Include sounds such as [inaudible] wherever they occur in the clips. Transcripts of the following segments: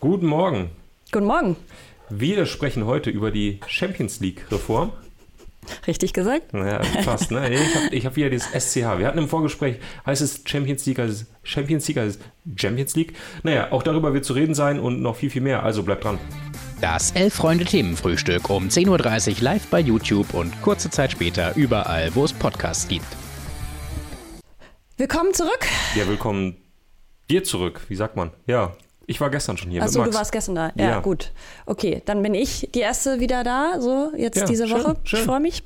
Guten Morgen. Guten Morgen. Wir sprechen heute über die Champions League-Reform. Richtig gesagt? Naja, fast, ne? Ich habe hab wieder das SCH. Wir hatten im Vorgespräch, heißt es Champions League, heißt es Champions League, heißt es Champions League. Naja, auch darüber wird zu reden sein und noch viel, viel mehr. Also bleibt dran. Das Elf-Freunde-Themenfrühstück um 10.30 Uhr live bei YouTube und kurze Zeit später überall, wo es Podcasts gibt. Willkommen zurück. Ja, willkommen dir zurück. Wie sagt man? Ja, ich war gestern schon hier. Achso, du warst gestern da. Ja, ja, gut. Okay, dann bin ich die erste wieder da, so jetzt ja, diese Woche. Schön. Ich freue mich.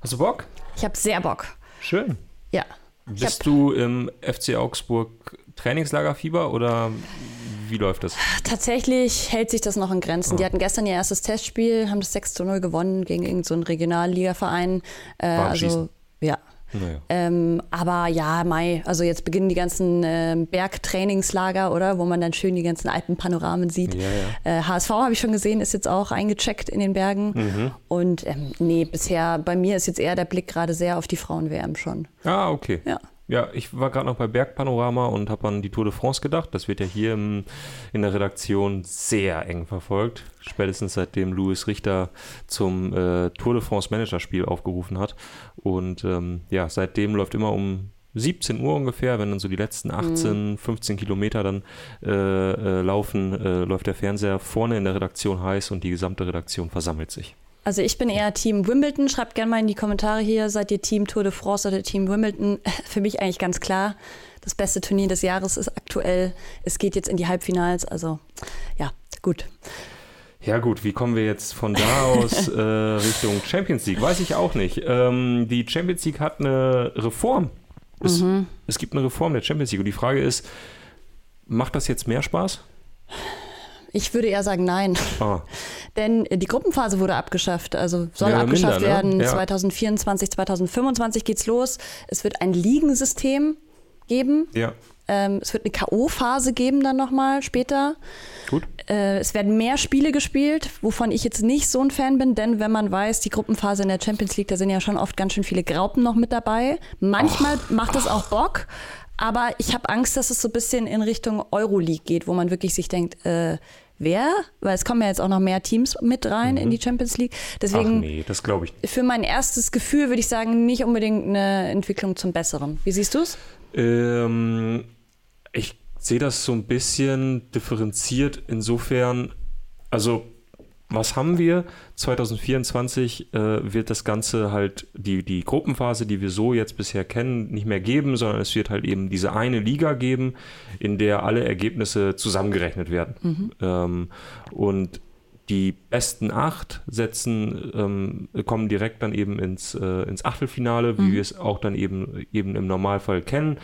Hast du Bock? Ich habe sehr Bock. Schön. Ja. Bist du im FC Augsburg Trainingslagerfieber oder wie läuft das? Tatsächlich hält sich das noch in Grenzen. Ah. Die hatten gestern ihr erstes Testspiel, haben das 6 zu 0 gewonnen gegen irgendeinen so Regionalligaverein. Äh, also, ja, naja. Ähm, aber ja, Mai, also jetzt beginnen die ganzen äh, Bergtrainingslager, oder? Wo man dann schön die ganzen alten Panoramen sieht. Ja, ja. Äh, HSV habe ich schon gesehen, ist jetzt auch eingecheckt in den Bergen. Mhm. Und ähm, nee, bisher, bei mir ist jetzt eher der Blick gerade sehr auf die Frauen-WM schon. Ah, okay. Ja. Ja, ich war gerade noch bei Bergpanorama und habe an die Tour de France gedacht. Das wird ja hier im, in der Redaktion sehr eng verfolgt. Spätestens seitdem Louis Richter zum äh, Tour de France Managerspiel aufgerufen hat. Und ähm, ja, seitdem läuft immer um 17 Uhr ungefähr, wenn dann so die letzten 18, mhm. 15 Kilometer dann äh, äh, laufen, äh, läuft der Fernseher vorne in der Redaktion heiß und die gesamte Redaktion versammelt sich. Also ich bin eher Team Wimbledon. Schreibt gerne mal in die Kommentare hier, seid ihr Team Tour de France oder Team Wimbledon? [laughs] Für mich eigentlich ganz klar. Das beste Turnier des Jahres ist aktuell. Es geht jetzt in die Halbfinals. Also ja, gut. Ja gut, wie kommen wir jetzt von da aus [laughs] äh, Richtung Champions League? Weiß ich auch nicht. Ähm, die Champions League hat eine Reform. Es, mhm. es gibt eine Reform der Champions League und die Frage ist, macht das jetzt mehr Spaß? Ich würde eher sagen nein. Ah. [laughs] Denn die Gruppenphase wurde abgeschafft, also soll ja, abgeschafft minder, ne? werden. Ja. 2024, 2025 geht's los. Es wird ein Ligensystem geben. Ja. Ähm, es wird eine K.O.-Phase geben dann nochmal später. Gut. Äh, es werden mehr Spiele gespielt, wovon ich jetzt nicht so ein Fan bin, denn wenn man weiß, die Gruppenphase in der Champions League, da sind ja schon oft ganz schön viele Graupen noch mit dabei. Manchmal Och. macht es auch Bock, aber ich habe Angst, dass es so ein bisschen in Richtung Euroleague geht, wo man wirklich sich denkt, äh, wer? Weil es kommen ja jetzt auch noch mehr Teams mit rein mhm. in die Champions League. Deswegen, Ach nee, das glaube ich. Für mein erstes Gefühl würde ich sagen, nicht unbedingt eine Entwicklung zum Besseren. Wie siehst du es? Ähm, ich sehe das so ein bisschen differenziert insofern, also was haben wir? 2024 äh, wird das Ganze halt, die, die Gruppenphase, die wir so jetzt bisher kennen, nicht mehr geben, sondern es wird halt eben diese eine Liga geben, in der alle Ergebnisse zusammengerechnet werden. Mhm. Ähm, und die besten acht setzen, ähm, kommen direkt dann eben ins, äh, ins Achtelfinale, wie mhm. wir es auch dann eben, eben im Normalfall kennen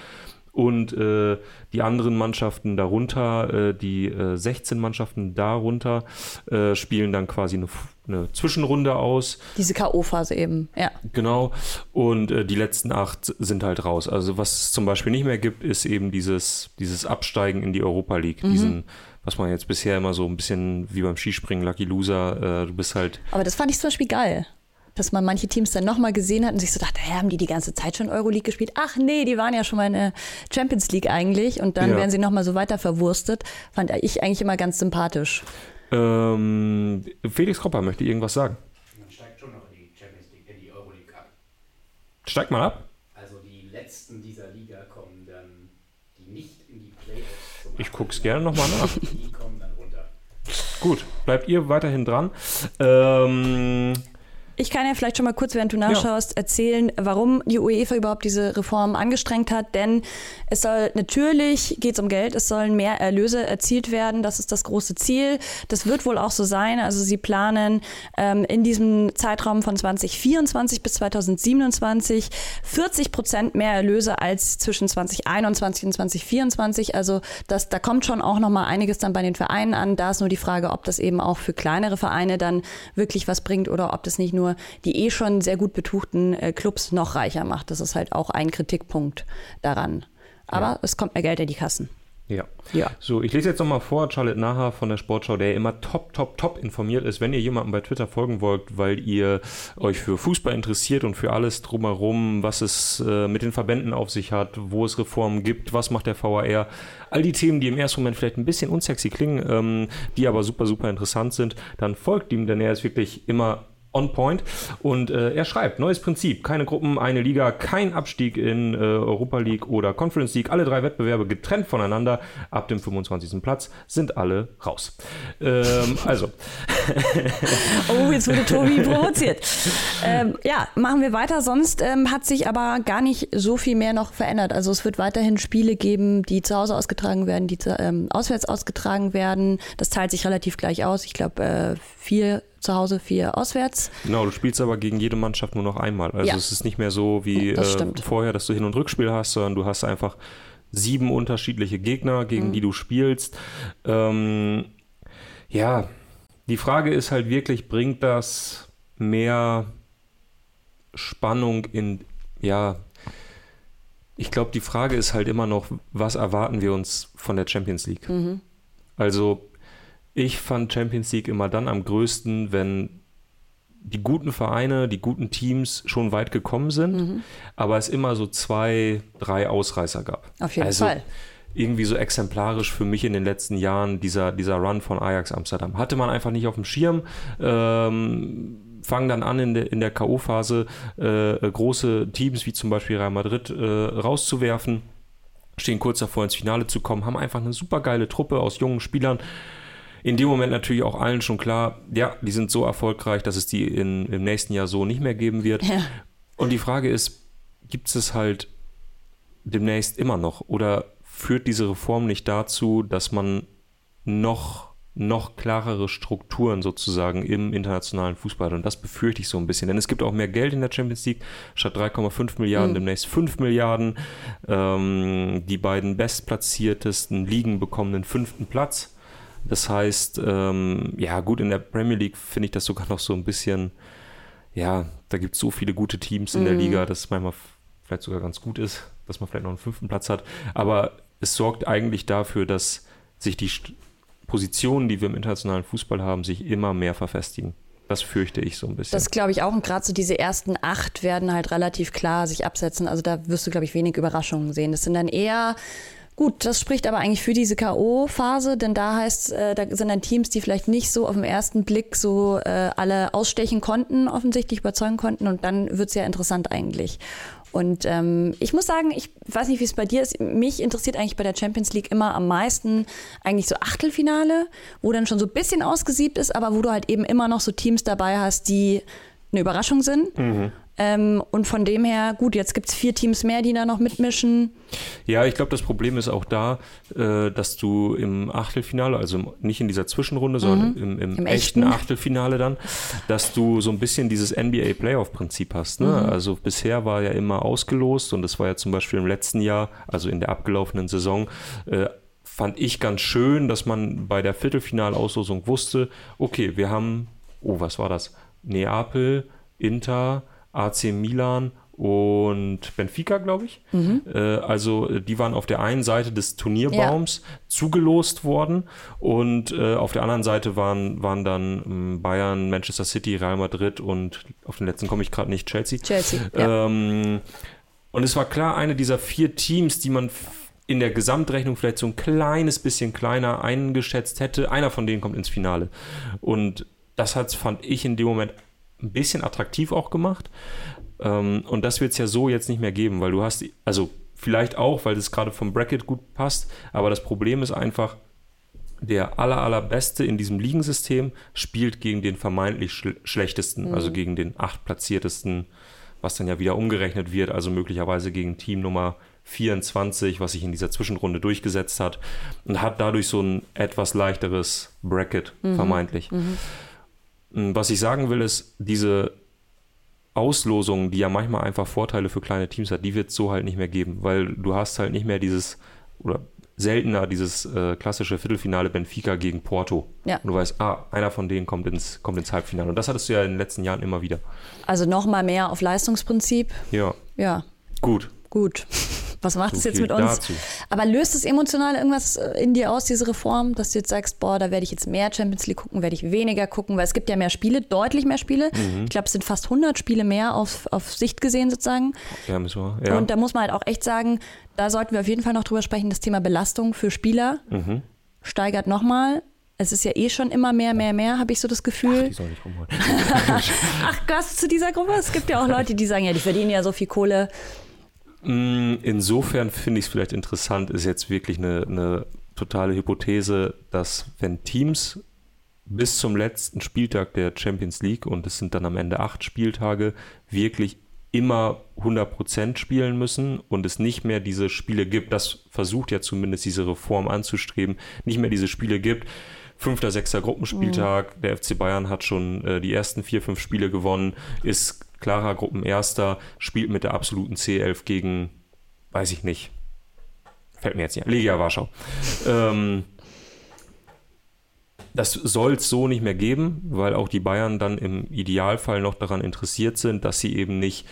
und äh, die anderen Mannschaften darunter, äh, die äh, 16 Mannschaften darunter, äh, spielen dann quasi eine, eine Zwischenrunde aus. Diese K.O.-Phase eben, ja. Genau. Und äh, die letzten acht sind halt raus. Also was es zum Beispiel nicht mehr gibt, ist eben dieses, dieses Absteigen in die Europa League, mhm. diesen was man jetzt bisher immer so ein bisschen wie beim Skispringen, Lucky Loser, äh, du bist halt. Aber das fand ich zum Beispiel geil dass man manche Teams dann nochmal gesehen hat und sich so dachte, hä, haben die die ganze Zeit schon Euroleague gespielt? Ach nee, die waren ja schon mal in der Champions League eigentlich und dann ja. werden sie nochmal so weiter verwurstet. Fand ich eigentlich immer ganz sympathisch. Ähm, Felix Kropper möchte irgendwas sagen. Man steigt schon noch in die Champions League, in die Euroleague ab. Steigt mal ab? Also die letzten dieser Liga kommen dann, die nicht in die Playoffs. Ich guck's gerne nochmal nach. [laughs] Die kommen dann runter. Gut, bleibt ihr weiterhin dran. Ähm, ich kann ja vielleicht schon mal kurz, während du nachschaust, ja. erzählen, warum die UEFA überhaupt diese Reform angestrengt hat. Denn es soll natürlich geht es um Geld, es sollen mehr Erlöse erzielt werden. Das ist das große Ziel. Das wird wohl auch so sein. Also sie planen ähm, in diesem Zeitraum von 2024 bis 2027 40 Prozent mehr Erlöse als zwischen 2021 und 2024. Also das, da kommt schon auch noch mal einiges dann bei den Vereinen an. Da ist nur die Frage, ob das eben auch für kleinere Vereine dann wirklich was bringt oder ob das nicht nur nur die eh schon sehr gut betuchten äh, Clubs noch reicher macht. Das ist halt auch ein Kritikpunkt daran. Aber ja. es kommt mehr Geld in die Kassen. Ja. ja. So, ich lese jetzt nochmal vor, Charlotte Naha von der Sportschau, der immer top, top, top informiert ist. Wenn ihr jemandem bei Twitter folgen wollt, weil ihr euch für Fußball interessiert und für alles drumherum, was es äh, mit den Verbänden auf sich hat, wo es Reformen gibt, was macht der VAR, all die Themen, die im ersten Moment vielleicht ein bisschen unsexy klingen, ähm, die aber super, super interessant sind, dann folgt ihm, denn er ist wirklich immer on point. Und äh, er schreibt, neues Prinzip, keine Gruppen, eine Liga, kein Abstieg in äh, Europa League oder Conference League, alle drei Wettbewerbe getrennt voneinander. Ab dem 25. Platz sind alle raus. Ähm, also. [laughs] oh, jetzt wurde Tobi [laughs] provoziert. Ähm, ja, machen wir weiter. Sonst ähm, hat sich aber gar nicht so viel mehr noch verändert. Also es wird weiterhin Spiele geben, die zu Hause ausgetragen werden, die ähm, auswärts ausgetragen werden. Das teilt sich relativ gleich aus. Ich glaube, äh, vier zu Hause, vier auswärts. Genau, du spielst aber gegen jede Mannschaft nur noch einmal. Also ja. es ist nicht mehr so wie äh, vorher, dass du Hin- und Rückspiel hast, sondern du hast einfach sieben unterschiedliche Gegner, gegen mhm. die du spielst. Ähm, ja, die Frage ist halt wirklich, bringt das mehr Spannung in, ja, ich glaube, die Frage ist halt immer noch, was erwarten wir uns von der Champions League? Mhm. Also ich fand Champions League immer dann am größten, wenn die guten Vereine, die guten Teams schon weit gekommen sind, mhm. aber es immer so zwei, drei Ausreißer gab. Auf jeden also, Fall irgendwie so exemplarisch für mich in den letzten Jahren, dieser, dieser Run von Ajax Amsterdam. Hatte man einfach nicht auf dem Schirm. Ähm, fangen dann an in der, in der K.O.-Phase äh, große Teams wie zum Beispiel Real Madrid äh, rauszuwerfen, stehen kurz davor ins Finale zu kommen, haben einfach eine super geile Truppe aus jungen Spielern in dem Moment natürlich auch allen schon klar, ja, die sind so erfolgreich, dass es die in, im nächsten Jahr so nicht mehr geben wird. Ja. Und die Frage ist, gibt es halt demnächst immer noch oder führt diese Reform nicht dazu, dass man noch noch klarere Strukturen sozusagen im internationalen Fußball. Und das befürchte ich so ein bisschen. Denn es gibt auch mehr Geld in der Champions League. Statt 3,5 Milliarden mhm. demnächst 5 Milliarden. Ähm, die beiden bestplatziertesten Ligen bekommen den fünften Platz. Das heißt, ähm, ja, gut, in der Premier League finde ich das sogar noch so ein bisschen, ja, da gibt es so viele gute Teams in mhm. der Liga, dass es manchmal vielleicht sogar ganz gut ist, dass man vielleicht noch einen fünften Platz hat. Aber es sorgt eigentlich dafür, dass sich die Positionen, die wir im internationalen Fußball haben, sich immer mehr verfestigen. Das fürchte ich so ein bisschen. Das glaube ich auch. Und gerade so diese ersten acht werden halt relativ klar sich absetzen. Also da wirst du, glaube ich, wenig Überraschungen sehen. Das sind dann eher Gut, das spricht aber eigentlich für diese K.O.-Phase, denn da heißt, äh, da sind dann Teams, die vielleicht nicht so auf den ersten Blick so äh, alle ausstechen konnten, offensichtlich überzeugen konnten und dann wird's ja interessant eigentlich. Und ähm, ich muss sagen, ich weiß nicht, wie es bei dir ist. Mich interessiert eigentlich bei der Champions League immer am meisten eigentlich so Achtelfinale, wo dann schon so ein bisschen ausgesiebt ist, aber wo du halt eben immer noch so Teams dabei hast, die eine Überraschung sind. Mhm. Ähm, und von dem her, gut, jetzt gibt es vier Teams mehr, die da noch mitmischen. Ja, ich glaube, das Problem ist auch da, äh, dass du im Achtelfinale, also nicht in dieser Zwischenrunde, sondern mhm. im, im, Im, echten Achtelfinale dann, dass du so ein bisschen dieses NBA Playoff-Prinzip hast. Ne? Mhm. Also bisher war ja immer ausgelost und das war ja zum Beispiel im letzten Jahr, also in der abgelaufenen Saison, äh, fand ich ganz schön, dass man bei der Viertelfinalauslosung wusste, okay, wir haben, oh, was war das? Neapel, Inter, AC Milan und Benfica, glaube ich. Mhm. Äh, also die waren auf der einen Seite des Turnierbaums ja. zugelost worden und äh, auf der anderen Seite waren, waren dann ähm, Bayern, Manchester City, Real Madrid und auf den letzten komme ich gerade nicht, Chelsea. Chelsea. Ja. Ähm, und es war klar, eine dieser vier Teams, die man in der Gesamtrechnung vielleicht so ein kleines bisschen kleiner eingeschätzt hätte, einer von denen kommt ins Finale. Und das hat, fand ich in dem Moment ein bisschen attraktiv auch gemacht. Ähm, und das wird es ja so jetzt nicht mehr geben, weil du hast, also vielleicht auch, weil das gerade vom Bracket gut passt, aber das Problem ist einfach, der aller, allerbeste in diesem Ligensystem spielt gegen den vermeintlich schl schlechtesten, mhm. also gegen den achtplatziertesten, was dann ja wieder umgerechnet wird, also möglicherweise gegen Team Nummer 24, was sich in dieser Zwischenrunde durchgesetzt hat und hat dadurch so ein etwas leichteres Bracket, mhm. vermeintlich. Mhm. Hm, was ich sagen will, ist, diese Auslosung, die ja manchmal einfach Vorteile für kleine Teams hat, die wird es so halt nicht mehr geben, weil du hast halt nicht mehr dieses, oder seltener dieses äh, klassische Viertelfinale Benfica gegen Porto. Ja. Und du weißt, ah, einer von denen kommt ins, kommt ins Halbfinale. Und das hattest du ja in den letzten Jahren immer wieder. Also nochmal mehr auf Leistungsprinzip. Ja. Ja. Gut. Gut. Was macht So es jetzt mit uns? dazu. Aber löst es emotional irgendwas äh, in dir aus, diese Reform, dass du jetzt sagst, boah, da werde ich jetzt mehr Champions League gucken, werde ich weniger gucken, weil es gibt ja mehr Spiele, deutlich mehr Spiele. Mhm. Ich glaube, es sind fast 100 Spiele mehr auf, auf Sicht gesehen sozusagen. Ja, müssen wir. Ja. Und da muss man halt auch echt sagen, da sollten wir auf jeden Fall noch drüber sprechen, das Thema Belastung für Spieler Mhm. steigert nochmal. Es ist ja eh schon immer mehr, mehr, mehr, habe ich so das Gefühl. die soll nicht rumholen. [laughs] Ach, gehörst du zu dieser Gruppe? Es gibt ja auch Leute, die sagen, ja, die verdienen ja so viel Kohle. Mm, Insofern finde ich es vielleicht interessant, ist jetzt wirklich eine, eine totale Hypothese, dass wenn Teams bis zum letzten Spieltag der Champions League, und es sind dann am Ende acht Spieltage, wirklich immer 100% spielen müssen und es nicht mehr diese Spiele gibt, das versucht ja zumindest diese Reform anzustreben, nicht mehr diese Spiele gibt. Fünfter, sechster Gruppenspieltag, der FC Bayern hat schon äh, die ersten vier, fünf Spiele gewonnen, ist klarer Gruppenerster, spielt mit der absoluten C11 gegen, weiß ich nicht, fällt mir jetzt nicht ein, Legia Warschau. Ähm, das soll es so nicht mehr geben, weil auch die Bayern dann im Idealfall noch daran interessiert sind, dass sie eben nicht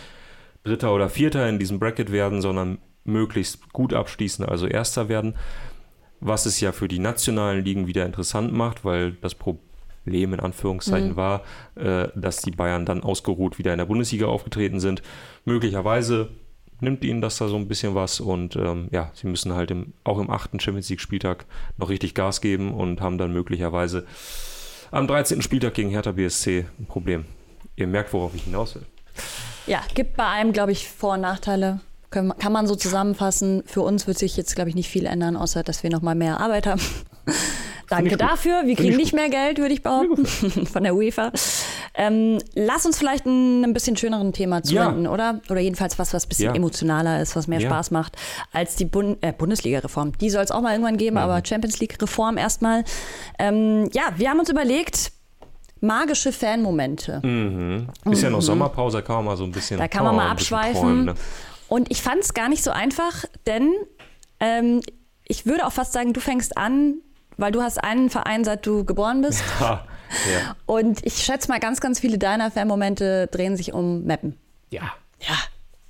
Dritter oder Vierter in diesem Bracket werden, sondern möglichst gut abschließen, also Erster werden. Was es ja für die nationalen Ligen wieder interessant macht, weil das Problem in Anführungszeichen war, äh, dass die Bayern dann ausgeruht wieder in der Bundesliga aufgetreten sind. Möglicherweise nimmt ihnen das da so ein bisschen was und ähm, ja, sie müssen halt im, auch im achten Champions League Spieltag noch richtig Gas geben und haben dann möglicherweise am 13. Spieltag gegen Hertha BSC ein Problem. Ihr merkt, worauf ich hinaus will. Ja, gibt bei einem, glaube ich, Vor- und Nachteile. Können, kann man so zusammenfassen. Für uns wird sich jetzt, glaube ich, nicht viel ändern, außer dass wir nochmal mehr Arbeit haben. Danke dafür. Wir Find kriegen ich nicht mehr Geld, würde ich behaupten, [laughs] von der UEFA. Ähm, lass uns vielleicht ein, ein bisschen schöneren Thema Ja. zuwenden, oder? Oder jedenfalls was, was ein bisschen Ja. emotionaler ist, was mehr Ja. Spaß macht als die Bun äh, Bundesliga-Reform. Die soll es auch mal irgendwann geben, Mhm. aber Champions League-Reform erstmal. Ähm, ja, wir haben uns überlegt, magische Fanmomente. Ist ja noch Sommerpause, da kann man mal so ein bisschen. Mhm. Da kann man mal abschweifen. träumen, ne? Und ich fand es gar nicht so einfach, denn ähm, ich würde auch fast sagen, du fängst an, weil du hast einen Verein, seit du geboren bist. Ha, [laughs] ja. Und ich schätze mal, ganz, ganz viele deiner Fanmomente drehen sich um Mappen. ja. Ja.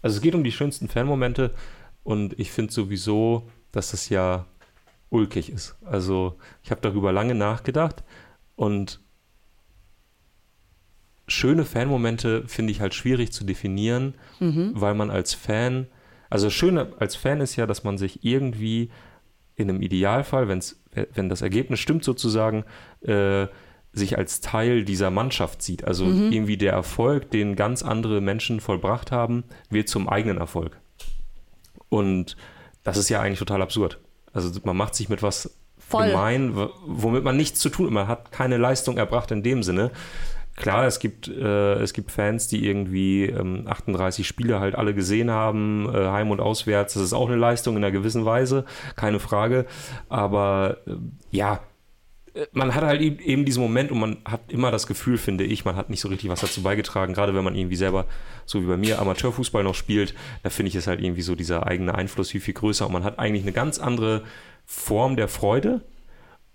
Also es geht um die schönsten Fanmomente und ich finde sowieso, dass das ja ulkig ist. Also ich habe darüber lange nachgedacht und schöne Fanmomente finde ich halt schwierig zu definieren, weil man als Fan, also schön als Fan ist ja, dass man sich irgendwie in einem Idealfall, wenn's, wenn das Ergebnis stimmt sozusagen, äh, sich als Teil dieser Mannschaft sieht. Also irgendwie der Erfolg, den ganz andere Menschen vollbracht haben, wird zum eigenen Erfolg. Und das ist ja eigentlich total absurd. Also man macht sich mit was Voll. gemein, womit man nichts zu tun hat. Man hat keine Leistung erbracht in dem Sinne. Klar, es gibt, äh, es gibt Fans, die irgendwie ähm, 38 Spiele halt alle gesehen haben, äh, heim und auswärts. Das ist auch eine Leistung in einer gewissen Weise, keine Frage. Aber äh, ja, äh, man hat halt eben diesen Moment und man hat immer das Gefühl, finde ich, man hat nicht so richtig was dazu beigetragen, gerade wenn man irgendwie selber, so wie bei mir, Amateurfußball noch spielt, da finde ich es halt irgendwie so dieser eigene Einfluss viel, viel größer und man hat eigentlich eine ganz andere Form der Freude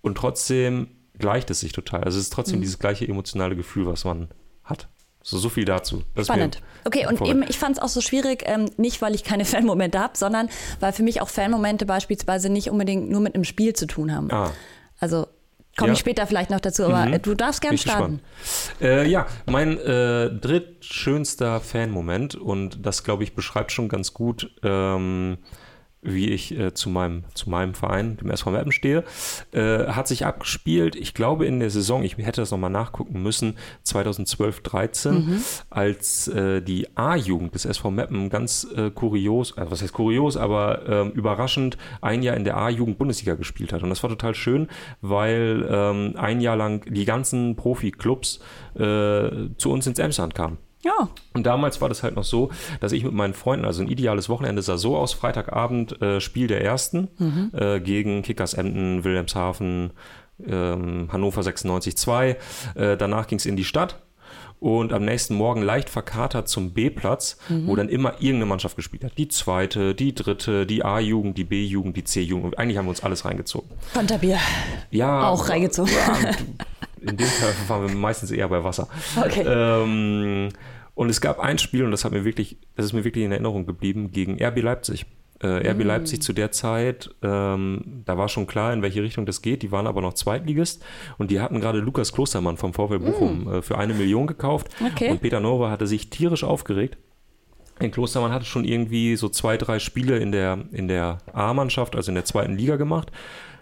und trotzdem gleicht es sich total. Also es ist Mhm. trotzdem dieses gleiche emotionale Gefühl, was man hat. So, so viel dazu. Das Spannend. Okay, und vorweg. eben, ich fand es auch so schwierig, ähm, nicht weil ich keine [laughs] Fanmomente habe, sondern weil für mich auch Fanmomente beispielsweise nicht unbedingt nur mit einem Spiel zu tun haben. Ah, Also komme Ja. ich später vielleicht noch dazu, aber Mhm. du darfst gern Bin ich starten. Äh, ja, mein äh, drittschönster Fanmoment und das, glaube ich, beschreibt schon ganz gut, ähm, wie ich äh, zu, meinem, zu meinem Verein, dem SV Meppen, stehe, äh, hat sich abgespielt, ich glaube in der Saison, ich hätte das nochmal nachgucken müssen, 2012-13, Mhm. als äh, die A-Jugend des SV Meppen ganz äh, kurios, also was heißt kurios, aber ähm, überraschend ein Jahr in der A-Jugend Bundesliga gespielt hat. Und das war total schön, weil ähm, ein Jahr lang die ganzen Profi-Clubs äh, zu uns ins Emsland kamen. Ja, Und damals war das halt noch so, dass ich mit meinen Freunden, also ein ideales Wochenende sah so aus, Freitagabend äh, Spiel der Ersten äh, gegen Kickers Emden, Wilhelmshaven, ähm, Hannover 96-2. Äh, danach ging es in die Stadt und am nächsten Morgen leicht verkatert zum B-Platz, wo dann immer irgendeine Mannschaft gespielt hat. Die zweite, die dritte, die A-Jugend, die B-Jugend, die C-Jugend. Eigentlich haben wir uns alles reingezogen. Konterbier. Ja, Auch reingezogen. Ja, in dem Fall waren wir meistens eher bei Wasser. [laughs] Okay. Ähm, und es gab ein Spiel, und das hat mir wirklich, das ist mir wirklich in Erinnerung geblieben, gegen RB Leipzig. Äh, RB Leipzig zu der Zeit, ähm, da war schon klar, in welche Richtung das geht. Die waren aber noch Zweitligist und die hatten gerade Lukas Klostermann vom VfL Bochum äh, für eine Million gekauft. Okay. Und Peter Nova hatte sich tierisch aufgeregt. In Klostermann hatte schon irgendwie so zwei, drei Spiele in der, in der A-Mannschaft, also in der zweiten Liga gemacht.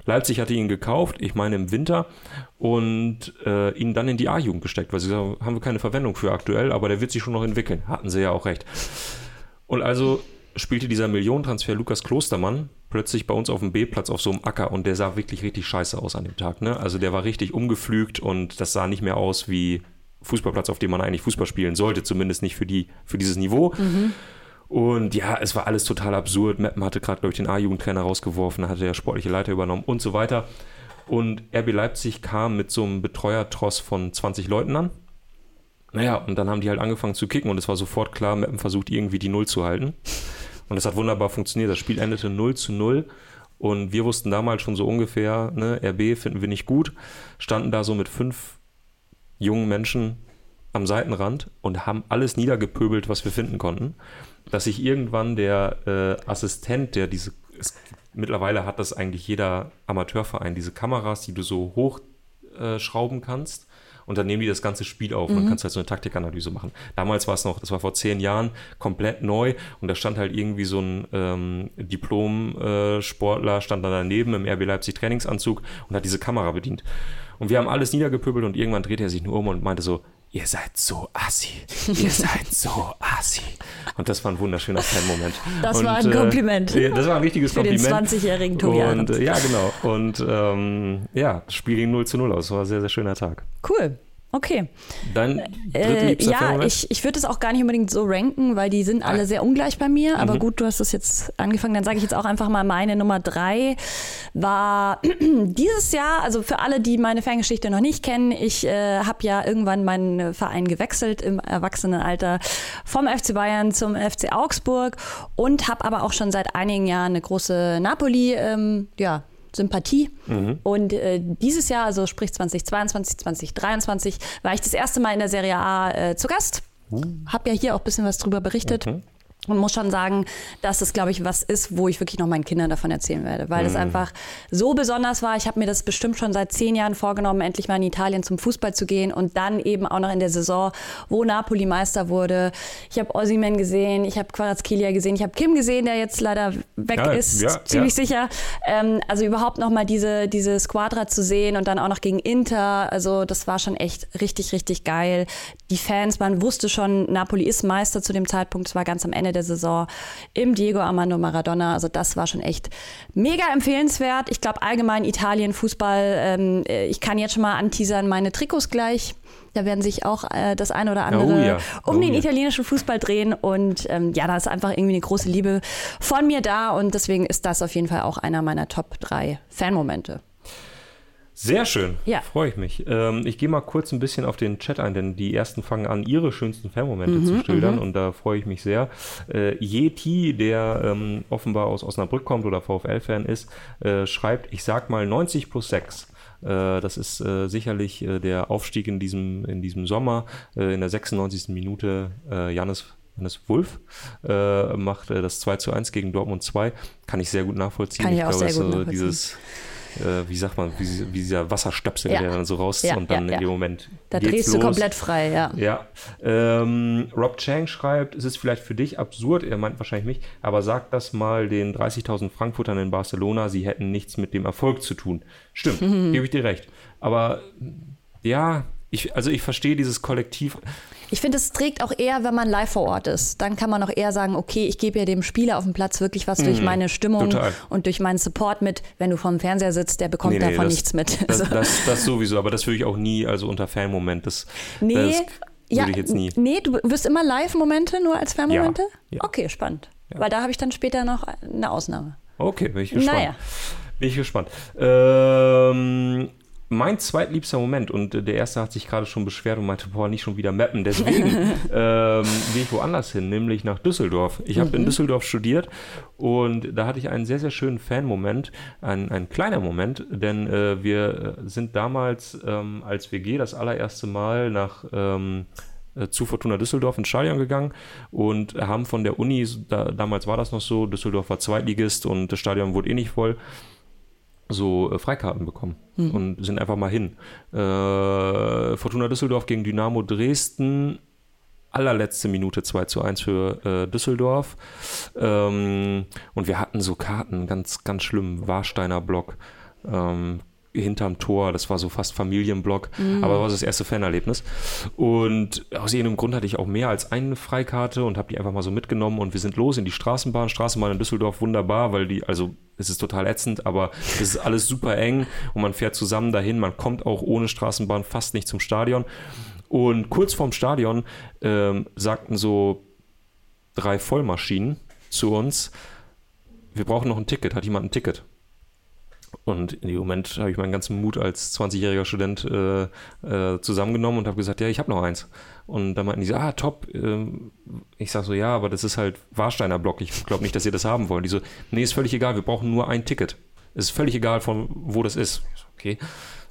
Leipzig hatte ihn gekauft, ich meine im Winter, und äh, ihn dann in die A-Jugend gesteckt, weil sie sagen, haben wir keine Verwendung für aktuell, aber der wird sich schon noch entwickeln. Hatten sie ja auch recht. Und also spielte dieser Millionentransfer Lukas Klostermann plötzlich bei uns auf dem B-Platz auf so einem Acker und der sah wirklich richtig scheiße aus an dem Tag. Ne? Also der war richtig umgepflügt und das sah nicht mehr aus wie Fußballplatz, auf dem man eigentlich Fußball spielen sollte, zumindest nicht für, die, für dieses Niveau. Und ja, es war alles total absurd. Meppen hatte gerade, glaube ich, den A-Jugendtrainer rausgeworfen, hatte der sportliche Leiter übernommen und so weiter. Und RB Leipzig kam mit so einem Betreuertross von 20 Leuten an. Naja, und dann haben die halt angefangen zu kicken und es war sofort klar, Meppen versucht irgendwie die Null zu halten. Und es hat wunderbar funktioniert. Das Spiel endete 0 zu 0. Und wir wussten damals schon so ungefähr, ne, RB finden wir nicht gut, standen da so mit fünf jungen Menschen am Seitenrand und haben alles niedergepöbelt, was wir finden konnten. Dass sich irgendwann der äh, Assistent, der diese, es, mittlerweile hat das eigentlich jeder Amateurverein, diese Kameras, die du so hochschrauben kannst. Und dann nehmen die das ganze Spiel auf und dann kannst du halt so eine Taktikanalyse machen. Damals war es noch, das war vor zehn Jahren, komplett neu und da stand halt irgendwie so ein ähm, Diplom-Sportler, stand da daneben im RB Leipzig Trainingsanzug und hat diese Kamera bedient. Und wir haben alles niedergepöbelt und irgendwann drehte er sich nur um und meinte so, ihr seid so assi, ihr seid so assi. Und das war ein wunderschöner Fan-Moment. Das und, war ein Kompliment. Äh, das war ein richtiges Für den Kompliment. 20-jährigen Tobi Und Adams. äh, ja, genau. Und ähm, ja, das Spiel ging 0 zu 0 aus. Das war ein sehr, sehr schöner Tag. Cool. Okay. Dein Äh, ja, ich, ich würde es auch gar nicht unbedingt so ranken, weil die sind alle sehr ungleich bei mir. Mhm. Aber gut, du hast das jetzt angefangen. Dann sage ich jetzt auch einfach mal, meine Nummer drei war [clears throat] dieses Jahr, also für alle, die meine Fangeschichte noch nicht kennen, ich äh, habe ja irgendwann meinen Verein gewechselt im Erwachsenenalter vom FC Bayern zum FC Augsburg und habe aber auch schon seit einigen Jahren eine große Napoli, ähm, ja, Sympathie. Und äh, dieses Jahr, also sprich 2022, 2023, war ich das erste Mal in der Serie A äh, zu Gast. Hab ja hier auch ein bisschen was drüber berichtet. Und muss schon sagen, dass das, glaube ich, was ist, wo ich wirklich noch meinen Kindern davon erzählen werde. Weil es einfach so besonders war. Ich habe mir das bestimmt schon seit zehn Jahren vorgenommen, endlich mal in Italien zum Fußball zu gehen. Und dann eben auch noch in der Saison, wo Napoli Meister wurde. Ich habe Osimhen gesehen, ich habe Kvaratskhelia gesehen, ich habe Kim gesehen, der jetzt leider weg Ja, ist, ja, ziemlich ja. sicher. Ähm, also überhaupt noch mal diese, diese Squadra zu sehen und dann auch noch gegen Inter. Also das war schon echt richtig, richtig geil. Die Fans, man wusste schon, Napoli ist Meister zu dem Zeitpunkt. Es war ganz am Ende der Saison im Diego Armando Maradona. Also das war schon echt mega empfehlenswert. Ich glaube allgemein Italien, Fußball. Ähm, äh, ich kann jetzt schon mal anteasern, meine Trikots gleich. Da werden sich auch äh, das eine oder andere Oh ja. um Oh den ja. italienischen Fußball drehen. Und ähm, ja, da ist einfach irgendwie eine große Liebe von mir da. Und deswegen ist das auf jeden Fall auch einer meiner Top 3 Fanmomente. Sehr schön. Ja. Freue ich mich. Ähm, ich gehe mal kurz ein bisschen auf den Chat ein, denn die ersten fangen an, ihre schönsten Fanmomente Mhm, zu schildern und da freue ich mich sehr. Äh, Yeti, der ähm, offenbar aus Osnabrück kommt oder VfL-Fan ist, äh, schreibt, ich sag mal 90 plus 6. Äh, Das ist äh, sicherlich äh, der Aufstieg in diesem, in diesem Sommer. Äh, in der 96. Minute äh, Janis Hannes Wulff äh, macht das 2 zu 1 gegen Dortmund 2. Kann ich sehr gut nachvollziehen. Kann ich auch sehr es gut nachvollziehen. dieses, äh, wie sagt man, wie, wie dieser Wasserstöpsel, Ja. der dann so raus Ja, und dann ja, in dem Moment. Da drehst du los. komplett frei, ja. Ja. Ähm, Rob Chang schreibt, es ist vielleicht für dich absurd, er meint wahrscheinlich mich, aber sag das mal den 30.000 Frankfurtern in Barcelona, sie hätten nichts mit dem Erfolg zu tun. Stimmt, [laughs] gebe ich dir recht. Aber ja, ich, also ich verstehe dieses Kollektiv. Ich finde, es trägt auch eher, wenn man live vor Ort ist. Dann kann man auch eher sagen, okay, ich gebe ja dem Spieler auf dem Platz wirklich was durch meine Stimmung Mhm. total. und durch meinen Support mit. Wenn du vorm Fernseher sitzt, der bekommt Nee, nee, davon das- nichts mit. Das, [laughs] das, das sowieso, aber das würde ich auch nie, also unter Fanmoment, das, nee, das ja, würde ich jetzt nie. nee, du wirst immer Live-Momente nur als Fernmomente? Ja, ja. Okay, spannend. Weil da habe ich dann später noch eine Ausnahme. Okay, bin ich gespannt. Naja. Bin ich gespannt. Ähm, mein zweitliebster Moment, und äh, der erste hat sich gerade schon beschwert und meinte, boah, nicht schon wieder mappen. Deswegen [laughs] ähm, gehe ich woanders hin, nämlich nach Düsseldorf. Ich habe in Düsseldorf studiert und da hatte ich einen sehr, sehr schönen Fan-Moment, ein, ein kleiner Moment, denn äh, wir äh, sind damals ähm, als WG das allererste Mal nach ähm, äh, zu Fortuna Düsseldorf ins Stadion gegangen und haben von der Uni, da, damals war das noch so, Düsseldorf war Zweitligist und das Stadion wurde eh nicht voll, so äh, Freikarten bekommen mhm. und sind einfach mal hin. Äh, Fortuna Düsseldorf gegen Dynamo Dresden allerletzte Minute 2 zu 1 für äh, Düsseldorf. Ähm, und wir hatten so Karten, ganz, ganz schlimm, Warsteiner Block. Ähm, hinterm Tor, das war so fast Familienblock, mm. aber war das erste Fanerlebnis. Und aus irgendeinem Grund hatte ich auch mehr als eine Freikarte und habe die einfach mal so mitgenommen und wir sind los in die Straßenbahn. Straßenbahn in Düsseldorf wunderbar, weil die, also es ist total ätzend, aber es ist alles super eng und man fährt zusammen dahin. Man kommt auch ohne Straßenbahn fast nicht zum Stadion. Und kurz vorm Stadion ähm, sagten so drei Vollmaschinen zu uns, wir brauchen noch ein Ticket. Hat jemand ein Ticket? Und in dem Moment habe ich meinen ganzen Mut als 20-jähriger Student äh, äh, zusammengenommen und habe gesagt, ja, ich habe noch eins. Und dann meinten die so, ah, top. Ähm, ich sage so, ja, aber das ist halt Warsteiner Block. Ich glaube nicht, dass ihr das haben wollt. Die so, nee, ist völlig egal, wir brauchen nur ein Ticket. Es ist völlig egal, von wo das ist. Okay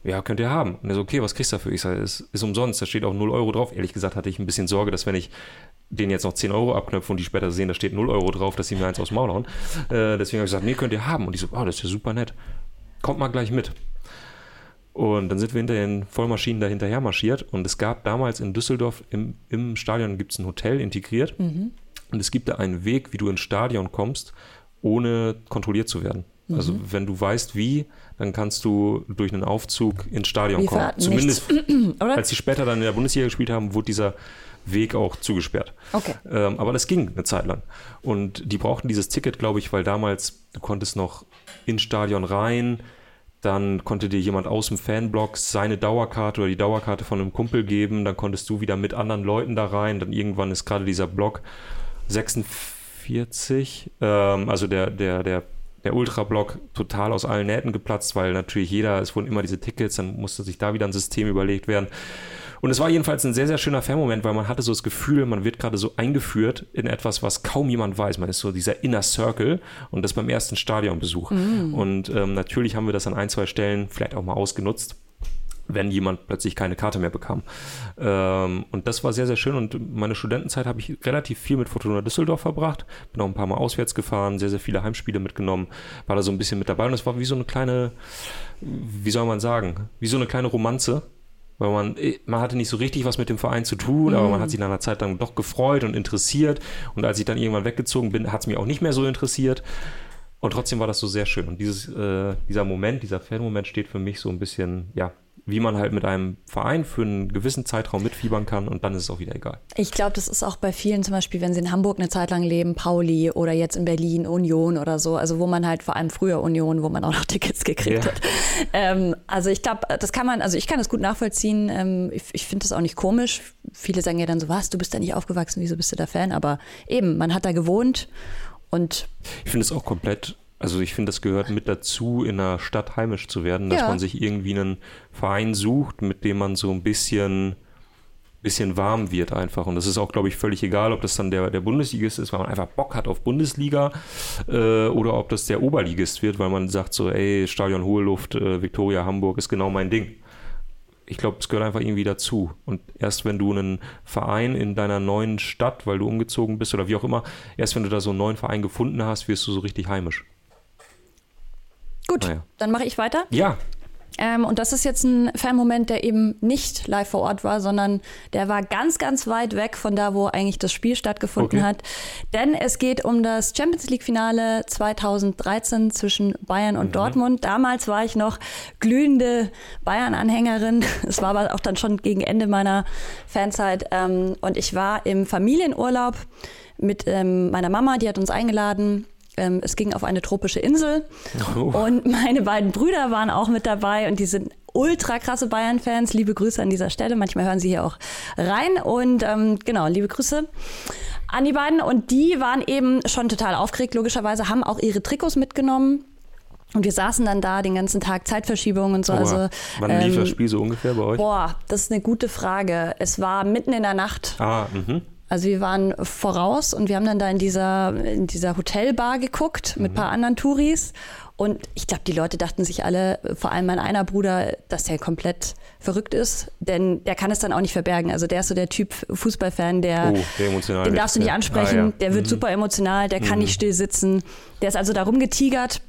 ja, könnt ihr haben. Und er so, okay, was kriegst du dafür? Ich sage, es ist umsonst, da steht auch 0 Euro drauf. Ehrlich gesagt hatte ich ein bisschen Sorge, dass wenn ich denen jetzt noch 10 Euro abknöpfe und die später sehen, da steht 0 Euro drauf, dass sie mir eins aus dem Maul hauen. Äh, deswegen habe ich gesagt, nee, könnt ihr haben. Und die so, oh, das ist ja super nett. Kommt mal gleich mit. Und dann sind wir hinter den Vollmaschinen da hinterher marschiert und es gab damals in Düsseldorf im, im Stadion gibt es ein Hotel integriert mhm. und es gibt da einen Weg, wie du ins Stadion kommst, ohne kontrolliert zu werden. Also mhm. wenn du weißt, wie, dann kannst du durch einen Aufzug ins Stadion wie kommen. Zumindest [clears throat] als sie später dann in der Bundesliga gespielt haben, wurde dieser Weg auch zugesperrt. Okay. Ähm, aber das ging eine Zeit lang. Und die brauchten dieses Ticket, glaube ich, weil damals du konntest noch ins Stadion rein, dann konnte dir jemand aus dem Fanblock seine Dauerkarte oder die Dauerkarte von einem Kumpel geben, dann konntest du wieder mit anderen Leuten da rein, dann irgendwann ist gerade dieser Block 46, ähm, also der, der, der der Ultra-Block total aus allen Nähten geplatzt, weil natürlich jeder, es wurden immer diese Tickets, dann musste sich da wieder ein System überlegt werden. Und es war jedenfalls ein sehr, sehr schöner Fan-Moment, weil man hatte so das Gefühl, man wird gerade so eingeführt in etwas, was kaum jemand weiß. Man ist so dieser Inner Circle und das beim ersten Stadionbesuch. Mm. Und ähm, natürlich haben wir das an ein, zwei Stellen vielleicht auch mal ausgenutzt wenn jemand plötzlich keine Karte mehr bekam. Ähm, und das war sehr, sehr schön. Und meine Studentenzeit habe ich relativ viel mit Fortuna Düsseldorf verbracht. Bin auch ein paar Mal auswärts gefahren, sehr, sehr viele Heimspiele mitgenommen, war da so ein bisschen mit dabei. Und es war wie so eine kleine, wie soll man sagen, wie so eine kleine Romanze. Weil man, eh, man hatte nicht so richtig was mit dem Verein zu tun, mhm. aber man hat sich nach einer Zeit dann doch gefreut und interessiert. Und als ich dann irgendwann weggezogen bin, hat es mich auch nicht mehr so interessiert. Und trotzdem war das so sehr schön. Und dieses, äh, dieser Moment, dieser Fan-Moment steht für mich so ein bisschen, ja, wie man halt mit einem Verein für einen gewissen Zeitraum mitfiebern kann und dann ist es auch wieder egal. Ich glaube, das ist auch bei vielen, zum Beispiel, wenn sie in Hamburg eine Zeit lang leben, Pauli oder jetzt in Berlin Union oder so, also wo man halt vor allem früher Union, wo man auch noch [laughs] Tickets gekriegt ja. hat. Ähm, also ich glaube, das kann man, also ich kann das gut nachvollziehen. Ähm, ich, ich finde das auch nicht komisch. Viele sagen ja dann so, was, du bist da nicht aufgewachsen, wieso bist du da Fan? Aber eben, man hat da gewohnt und. Ich finde es auch komplett also ich finde, das gehört mit dazu, in einer Stadt heimisch zu werden, dass ja. man sich irgendwie einen Verein sucht, mit dem man so ein bisschen, bisschen warm wird einfach. Und das ist auch, glaube ich, völlig egal, ob das dann der, der Bundesligist ist, weil man einfach Bock hat auf Bundesliga äh, oder ob das der Oberligist wird, weil man sagt so, ey, Stadion Hohe Luft, äh, Viktoria Hamburg ist genau mein Ding ich glaube, es gehört einfach irgendwie dazu. Und erst wenn du einen Verein in deiner neuen Stadt, weil du umgezogen bist oder wie auch immer, erst wenn du da so einen neuen Verein gefunden hast, wirst du so richtig heimisch. Gut, naja. dann mache ich weiter. Ja. Ähm, und das ist jetzt ein Fanmoment, der eben nicht live vor Ort war, sondern der war ganz, ganz weit weg von da, wo eigentlich das Spiel stattgefunden okay. hat. Denn es geht um das Champions League-Finale 2013 zwischen Bayern und mhm. Dortmund. Damals war ich noch glühende Bayern-Anhängerin. [laughs] Es war aber auch dann schon gegen Ende meiner Fanzeit. Ähm, und ich war im Familienurlaub mit ähm, meiner Mama, die hat uns eingeladen ähm, es ging auf eine tropische Insel oh. und meine beiden Brüder waren auch mit dabei und die sind ultra krasse Bayern-Fans. Liebe Grüße an dieser Stelle. Manchmal hören sie hier auch rein und ähm, genau, liebe Grüße an die beiden. Und die waren eben schon total aufgeregt, logischerweise, haben auch ihre Trikots mitgenommen. Und wir saßen dann da den ganzen Tag, Zeitverschiebung und so. Oh, also, wann ähm, lief das Spiel so ungefähr bei euch? Boah, das ist eine gute Frage. Es war mitten in der Nacht. Ah, mhm. Also wir waren voraus und wir haben dann da in dieser, in dieser Hotelbar geguckt mit ein paar anderen Touris. Und ich glaube, die Leute dachten sich alle, vor allem mein einer Bruder, dass der komplett verrückt ist, denn der kann es dann auch nicht verbergen. Also der ist so der Typ Fußballfan, der, Oh, der emotional den wird, darfst du nicht ansprechen, Ah, ja. der wird Mhm. super emotional, der kann nicht still sitzen. Der ist also da rumgetigert.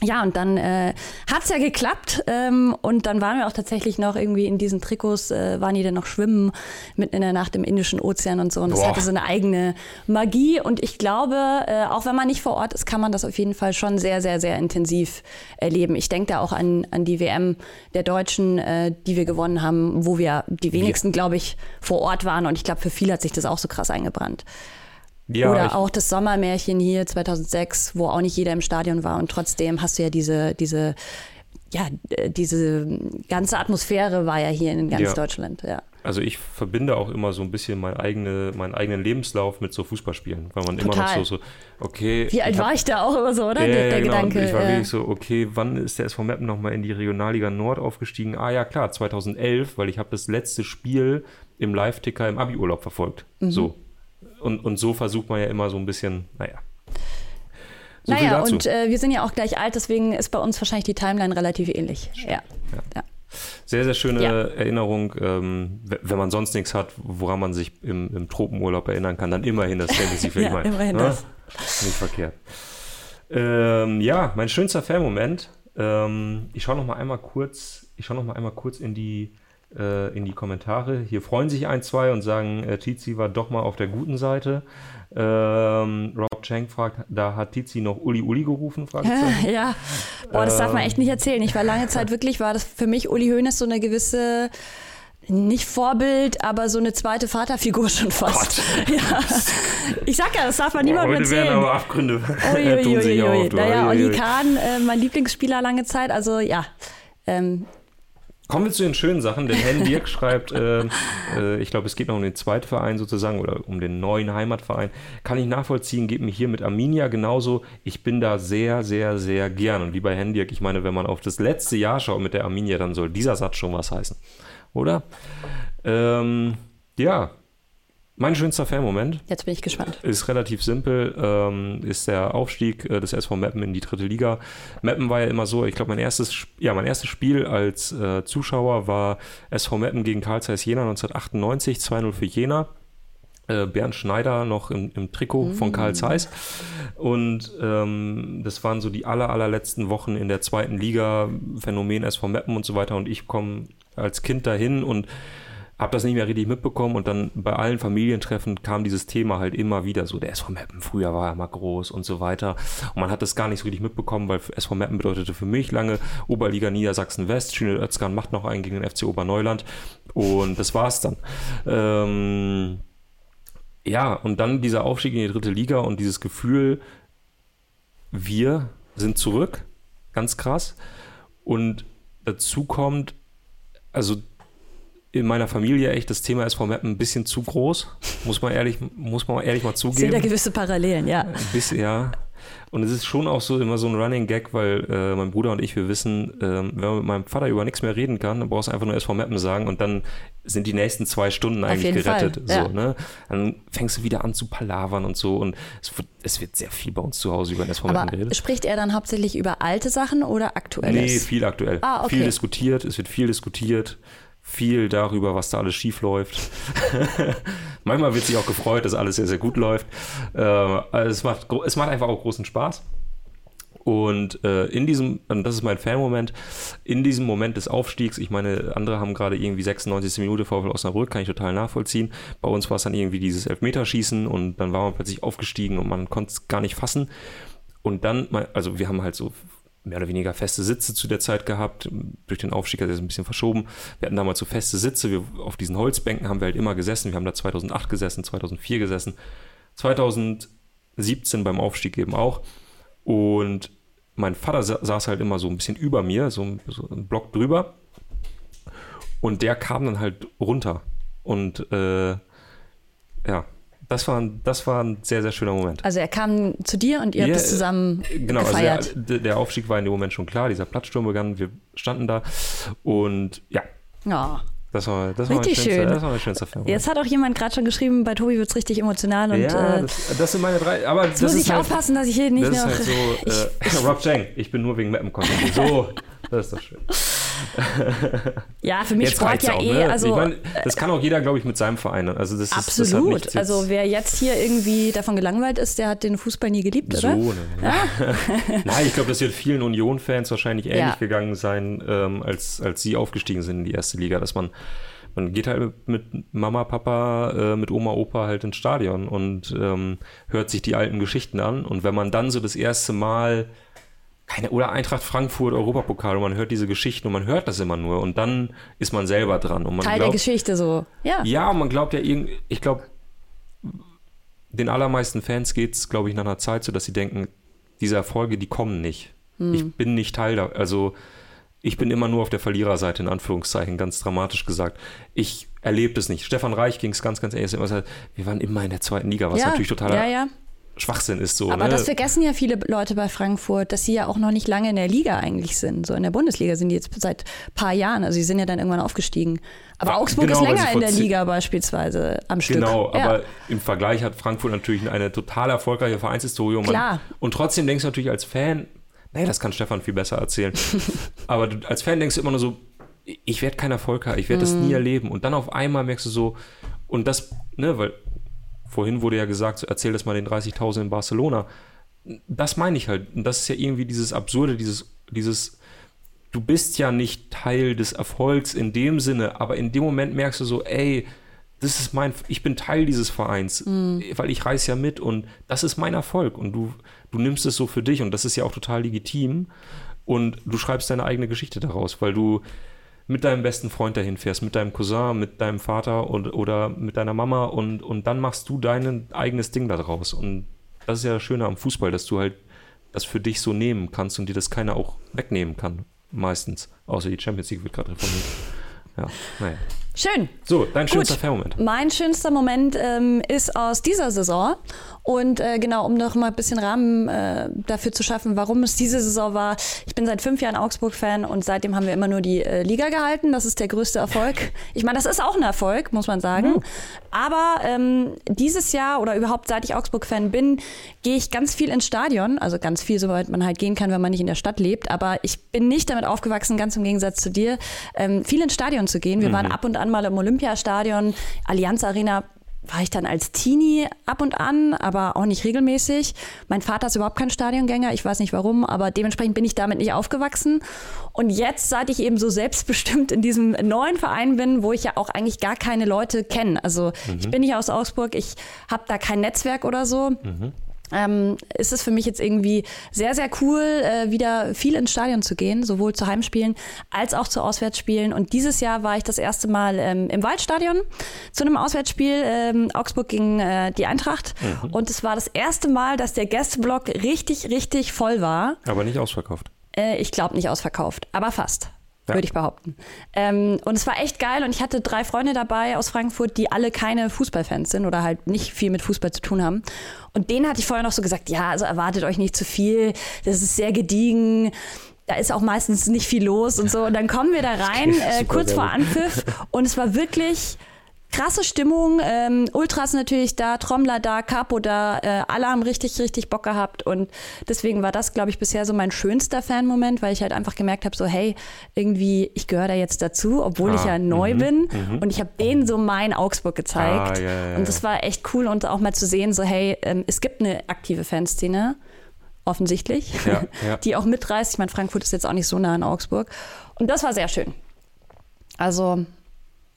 Ja, und dann äh, hat's ja geklappt. Ähm, und dann waren wir auch tatsächlich noch irgendwie in diesen Trikots, äh, waren die dann noch schwimmen mitten in der Nacht im Indischen Ozean und so. Und das Boah. hatte so eine eigene Magie. Und ich glaube, äh, auch wenn man nicht vor Ort ist, kann man das auf jeden Fall schon sehr, sehr, sehr intensiv erleben. Ich denke da auch an, an die WM der Deutschen, äh, die wir gewonnen haben, wo wir die wenigsten, glaube ich, vor Ort waren. Und ich glaube, für viele hat sich das auch so krass eingebrannt. Ja, Oder auch das Sommermärchen hier 2006, wo auch nicht jeder im Stadion war und trotzdem hast du ja diese, diese, ja, äh, diese ganze Atmosphäre war ja hier in ganz Ja. Deutschland, ja. also ich verbinde auch immer so ein bisschen mein eigene, meinen eigenen Lebenslauf mit so Fußballspielen, weil man immer Total. noch so, so okay. Wie alt ich hab- war ich da auch immer so, oder? Ja, der der genau. Gedanke. Ich war ja. wirklich so, okay, wann ist der SV Meppen nochmal in die Regionalliga Nord aufgestiegen? Ah ja, klar, 2011, weil ich habe das letzte Spiel im Live-Ticker im Abi-Urlaub verfolgt. Mhm. So. Und, und so versucht man ja immer so ein bisschen, naja. So naja, und äh, wir sind ja auch gleich alt, deswegen ist bei uns wahrscheinlich die Timeline relativ ähnlich. Ja. ja. Sehr, sehr schöne Ja. Erinnerung. Ähm, wenn man sonst nichts hat, woran man sich im, im Tropenurlaub erinnern kann, dann immerhin das Fantasy [laughs] Ja, immerhin ne? das. Nicht verkehrt. Ähm, ja, mein schönster Fan-Moment. Ähm, ich schaue noch mal einmal kurz, ich schaue noch mal einmal kurz in die äh, in die Kommentare. Hier freuen sich ein, zwei und sagen, äh, Tizi war doch mal auf der guten Seite. Ähm, Rob Chang fragt, da hat Tizi noch Uli Uli gerufen? [laughs] Ja. Boah, das darf man echt nicht erzählen. Ich war lange Zeit wirklich, war das für mich Uli Hoeneß so eine gewisse, nicht Vorbild, aber so eine zweite Vaterfigur schon fast. [laughs] Ja. Ich sag ja, das darf man niemandem Heute werden erzählen. aber Abgründe Ui, [laughs] tun ui, sich ui, ui. auf. du. Naja, Oli. Kahn, äh, mein Lieblingsspieler lange Zeit. Also ja, ähm, Kommen wir zu den schönen Sachen, denn Hen Dirk [laughs] schreibt, äh, äh, ich glaube, es geht noch um den Zweitverein sozusagen oder um den neuen Heimatverein. Kann ich nachvollziehen, geht mir hier mit Arminia genauso. Ich bin da sehr, sehr, sehr gern. Und wie bei Hen Dirk, ich meine, wenn man auf das letzte Jahr schaut mit der Arminia, dann soll dieser Satz schon was heißen. Oder? Ähm, ja, mein schönster Fan-Moment jetzt bin ich gespannt. ist relativ simpel, ähm, ist der Aufstieg äh, des SV Meppen in die dritte Liga. Meppen war ja immer so, ich glaube, mein erstes, ja, mein erstes Spiel als äh, Zuschauer war SV Meppen gegen Karl Zeiss Jena 1998, 2-0 für Jena. Äh, Bernd Schneider noch im, im Trikot von Karl Zeiss. Und ähm, das waren so die aller, allerletzten Wochen in der zweiten Liga, Phänomen SV Meppen und so weiter. Und ich komme als Kind dahin und habe das nicht mehr richtig mitbekommen und dann bei allen Familientreffen kam dieses Thema halt immer wieder so, der SV Meppen, früher war er mal groß und so weiter und man hat das gar nicht so richtig mitbekommen, weil SV Meppen bedeutete für mich lange Oberliga Niedersachsen West, Schünel Özkan macht noch einen gegen den FC Oberneuland und das war's dann. Ähm, ja, und dann dieser Aufstieg in die dritte Liga und dieses Gefühl, wir sind zurück, ganz krass. Und dazu kommt, also in meiner Familie echt das Thema SV Meppen ein bisschen zu groß, muss man ehrlich, muss man ehrlich mal Ich sehe da zugeben. gewisse Parallelen, ja. Bisschen, ja. Und es ist schon auch so immer so ein Running Gag, weil äh, mein Bruder und ich, wir wissen, ähm, wenn man mit meinem Vater über nichts mehr reden kann, dann brauchst du einfach nur SV Meppen sagen und dann sind die nächsten zwei Stunden eigentlich gerettet. Ja. So, ne? Dann fängst du wieder an zu palavern und so und es wird, es wird sehr viel bei uns zu Hause über den SV Meppen Aber geredet. spricht er dann hauptsächlich über alte Sachen oder aktuelles? Nee, viel aktuell. Ah, okay. Viel diskutiert, es wird viel diskutiert, viel darüber, was da alles schief läuft. [laughs] Manchmal wird sich auch gefreut, dass alles sehr, sehr gut läuft. Äh, also es, macht, es macht einfach auch großen Spaß. Und äh, in diesem, und das ist mein Fan-Moment, in diesem Moment des Aufstiegs, ich meine, andere haben gerade irgendwie 96. Minute VfL Osnabrück, kann ich total nachvollziehen. Bei uns war es dann irgendwie dieses Elfmeterschießen und dann war man plötzlich aufgestiegen und man konnte es gar nicht fassen. Und dann, also wir haben halt so mehr oder weniger feste Sitze zu der Zeit gehabt. Durch den Aufstieg hat er es ein bisschen verschoben. Wir hatten damals so feste Sitze. Wir, auf diesen Holzbänken haben wir halt immer gesessen. Wir haben da 2008 gesessen, 2004 gesessen, 2017 beim Aufstieg eben auch. Und mein Vater sa saß halt immer so ein bisschen über mir, so, so einen Block drüber. Und der kam dann halt runter. Und äh, ja, das war, ein- das war ein sehr, sehr schöner Moment. Also er kam zu dir und ihr Ja, habt es zusammen Genau, also gefeiert. der, der Aufstieg war in dem Moment schon klar, dieser Platzsturm begann, wir standen da und ja, ja. Das war, das war Richtig schönster, schön. Das war mein schönster Film. Jetzt hat auch jemand gerade schon geschrieben, bei Tobi wird es richtig emotional und ja, äh, das, das sind meine drei. Aber jetzt das muss ist ich halt, aufpassen, dass ich hier nicht das ist noch. halt so, [laughs] äh, [laughs] Rob Chang, ich bin nur wegen Mappen konzentriert. So, das ist doch schön. [laughs] ja, für mich Jetzt Sport ja auch, eh, ne? also ich mein, das kann auch jeder, glaube ich, mit seinem Verein. Also das ist, Das absolut. nichts also wer jetzt hier irgendwie davon gelangweilt ist, der hat den Fußball nie geliebt, so, oder? ne? [laughs] Nein, ich glaube, das wird vielen Union-Fans wahrscheinlich ähnlich Ja. gegangen sein, ähm, als, als sie aufgestiegen sind in die erste Liga, dass man man geht halt mit Mama, Papa, äh, mit Oma, Opa halt ins Stadion und ähm, hört sich die alten Geschichten an. Und wenn man dann so das erste Mal keine, oder Eintracht Frankfurt, Europapokal, und man hört diese Geschichten und man hört das immer nur und dann ist man selber dran. Und man Teil der glaubt, Geschichte so. Ja. ja, und man glaubt ja irgendwie, ich glaube, den allermeisten Fans geht es, glaube ich, nach einer Zeit so, dass sie denken, diese Erfolge, die kommen nicht. Ich bin nicht Teil da, also ich bin immer nur auf der Verliererseite, in Anführungszeichen, ganz dramatisch gesagt. Ich erlebe das nicht. Stefan Reich ging es ganz, ganz gesagt, wir waren immer in der zweiten Liga, was ja, natürlich totaler ja, ja. Schwachsinn ist. So, Aber ne? das vergessen ja viele Leute bei Frankfurt, dass sie ja auch noch nicht lange in der Liga eigentlich sind. So in der Bundesliga sind die jetzt seit ein paar Jahren. Also sie sind ja dann irgendwann aufgestiegen. Aber Wa- Augsburg genau, ist länger in der Liga beispielsweise am Stück. Genau, ja. aber im Vergleich hat Frankfurt natürlich eine total erfolgreiche Vereinshistorie. Und, man, Klar. und trotzdem denkst du natürlich als Fan, nee, das kann Stefan viel besser erzählen. [laughs] aber du, als Fan denkst du immer nur so, ich werde keinen Erfolg haben, ich werde das Mhm. nie erleben. Und dann auf einmal merkst du so, und das, ne, weil vorhin wurde ja gesagt, erzähl das mal den 30.000 in Barcelona. Das meine ich halt. Und das ist ja irgendwie dieses Absurde, dieses, dieses, du bist ja nicht Teil des Erfolgs in dem Sinne, aber in dem Moment merkst du so, ey, das ist mein, ich bin Teil dieses Vereins, weil ich reise ja mit und das ist mein Erfolg und du, du nimmst es so für dich und das ist ja auch total legitim und du schreibst deine eigene Geschichte daraus, weil du mit deinem besten Freund dahin fährst, mit deinem Cousin, mit deinem Vater und, oder mit deiner Mama und, und dann machst du dein eigenes Ding daraus und das ist ja das Schöne am Fußball, dass du halt das für dich so nehmen kannst und dir das keiner auch wegnehmen kann, meistens, außer die Champions League wird gerade reformiert. Ja, naja. Schön. So, dein schönster Fan-Moment. Mein schönster Moment ähm, ist aus dieser Saison. Und äh, genau, um noch mal ein bisschen Rahmen äh, dafür zu schaffen, warum es diese Saison war. Ich bin seit fünf Jahren Augsburg-Fan und seitdem haben wir immer nur die äh, Liga gehalten. Das ist der größte Erfolg. Ich meine, das ist auch ein Erfolg, muss man sagen. Aber ähm, dieses Jahr oder überhaupt seit ich Augsburg-Fan bin, gehe ich ganz viel ins Stadion. Also ganz viel, soweit man halt gehen kann, wenn man nicht in der Stadt lebt. Aber ich bin nicht damit aufgewachsen, ganz im Gegensatz zu dir, ähm, viel ins Stadion zu gehen. Wir waren ab und an mal im Olympiastadion, Allianz Arena war ich dann als Teenie ab und an, aber auch nicht regelmäßig. Mein Vater ist überhaupt kein Stadiongänger, ich weiß nicht warum, aber dementsprechend bin ich damit nicht aufgewachsen. Und jetzt, seit ich eben so selbstbestimmt in diesem neuen Verein bin, wo ich ja auch eigentlich gar keine Leute kenne, also ich bin nicht aus Augsburg, ich habe da kein Netzwerk oder so. Ähm, ist es für mich jetzt irgendwie sehr, sehr cool, äh, wieder viel ins Stadion zu gehen, sowohl zu Heimspielen als auch zu Auswärtsspielen. Und dieses Jahr war ich das erste Mal ähm, im Waldstadion zu einem Auswärtsspiel ähm, Augsburg gegen äh, die Eintracht. Und es war das erste Mal, dass der Gästeblock richtig, richtig voll war. Aber nicht ausverkauft. Äh, ich glaube nicht ausverkauft, aber fast. Ja. Würde ich behaupten. Ähm, und es war echt geil und ich hatte drei Freunde dabei aus Frankfurt, die alle keine Fußballfans sind oder halt nicht viel mit Fußball zu tun haben. Und denen hatte ich vorher noch so gesagt, ja, also erwartet euch nicht zu viel, das ist sehr gediegen. Da ist auch meistens nicht viel los und so. Und dann kommen wir da rein, äh, kurz vor. Anpfiff. [laughs] Und es war wirklich krasse Stimmung. Ähm, Ultras natürlich da, Trommler da, Capo da. Äh, alle haben richtig, richtig Bock gehabt. Und deswegen war das, glaube ich, bisher so mein schönster Fan-Moment, weil ich halt einfach gemerkt habe, so hey, irgendwie, ich gehöre da jetzt dazu, obwohl Ah, ich ja neu mhm, bin. Und ich habe denen so mein Augsburg gezeigt. Ah, ja, ja, und das war echt cool und auch mal zu sehen, so hey, ähm, es gibt eine aktive Fanszene. Offensichtlich, Ja, ja. [laughs] die auch mitreißt. Ich meine, Frankfurt ist jetzt auch nicht so nah an Augsburg. Und das war sehr schön. Also,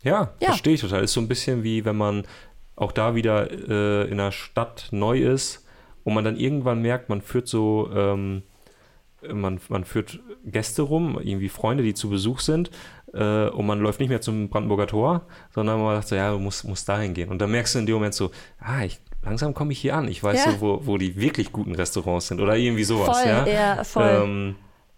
Ja, Ja. verstehe ich total. Ist so ein bisschen wie wenn man auch da wieder äh, in einer Stadt neu ist und man dann irgendwann merkt, man führt so, ähm, man, man führt Gäste rum, irgendwie Freunde, die zu Besuch sind äh, und man läuft nicht mehr zum Brandenburger Tor, sondern man sagt so, ja, du musst, musst dahin gehen. Und dann merkst du in dem Moment so, ah, ich, langsam komme ich hier an. Ich weiß Ja. so, wo, wo die wirklich guten Restaurants sind oder irgendwie sowas. Voll, ja, ja, voll. Ähm,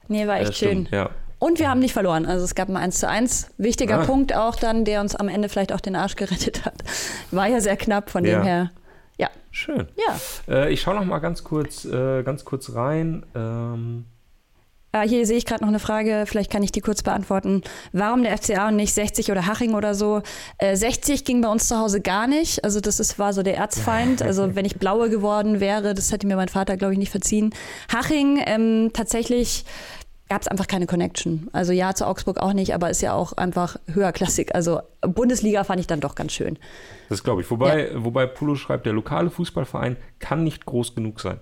nee, war echt schön. stimmt, Ja. Und wir haben nicht verloren. Also es gab ein 1 zu 1. Wichtiger Ah. Punkt auch dann, der uns am Ende vielleicht auch den Arsch gerettet hat. War ja sehr knapp, von Ja. dem her. Ja. Schön. Ja. Äh, ich schaue noch mal ganz kurz, äh, ganz kurz rein. Ähm, Äh, hier sehe ich gerade noch eine Frage, vielleicht kann ich die kurz beantworten. Warum der FCA und nicht 60 oder Haching oder so? Äh, 60 ging bei uns zu Hause gar nicht. Also das ist, war so der Erzfeind. Also [laughs] wenn ich blaue geworden wäre, das hätte mir mein Vater, glaube ich, nicht verziehen. Haching ähm, tatsächlich gab es einfach keine Connection. Also ja, zu Augsburg auch nicht, aber ist ja auch einfach höherklassig. Also Bundesliga fand ich dann doch ganz schön. Das glaube ich. Wobei, ja. wobei Pulo schreibt, der lokale Fußballverein kann nicht groß genug sein.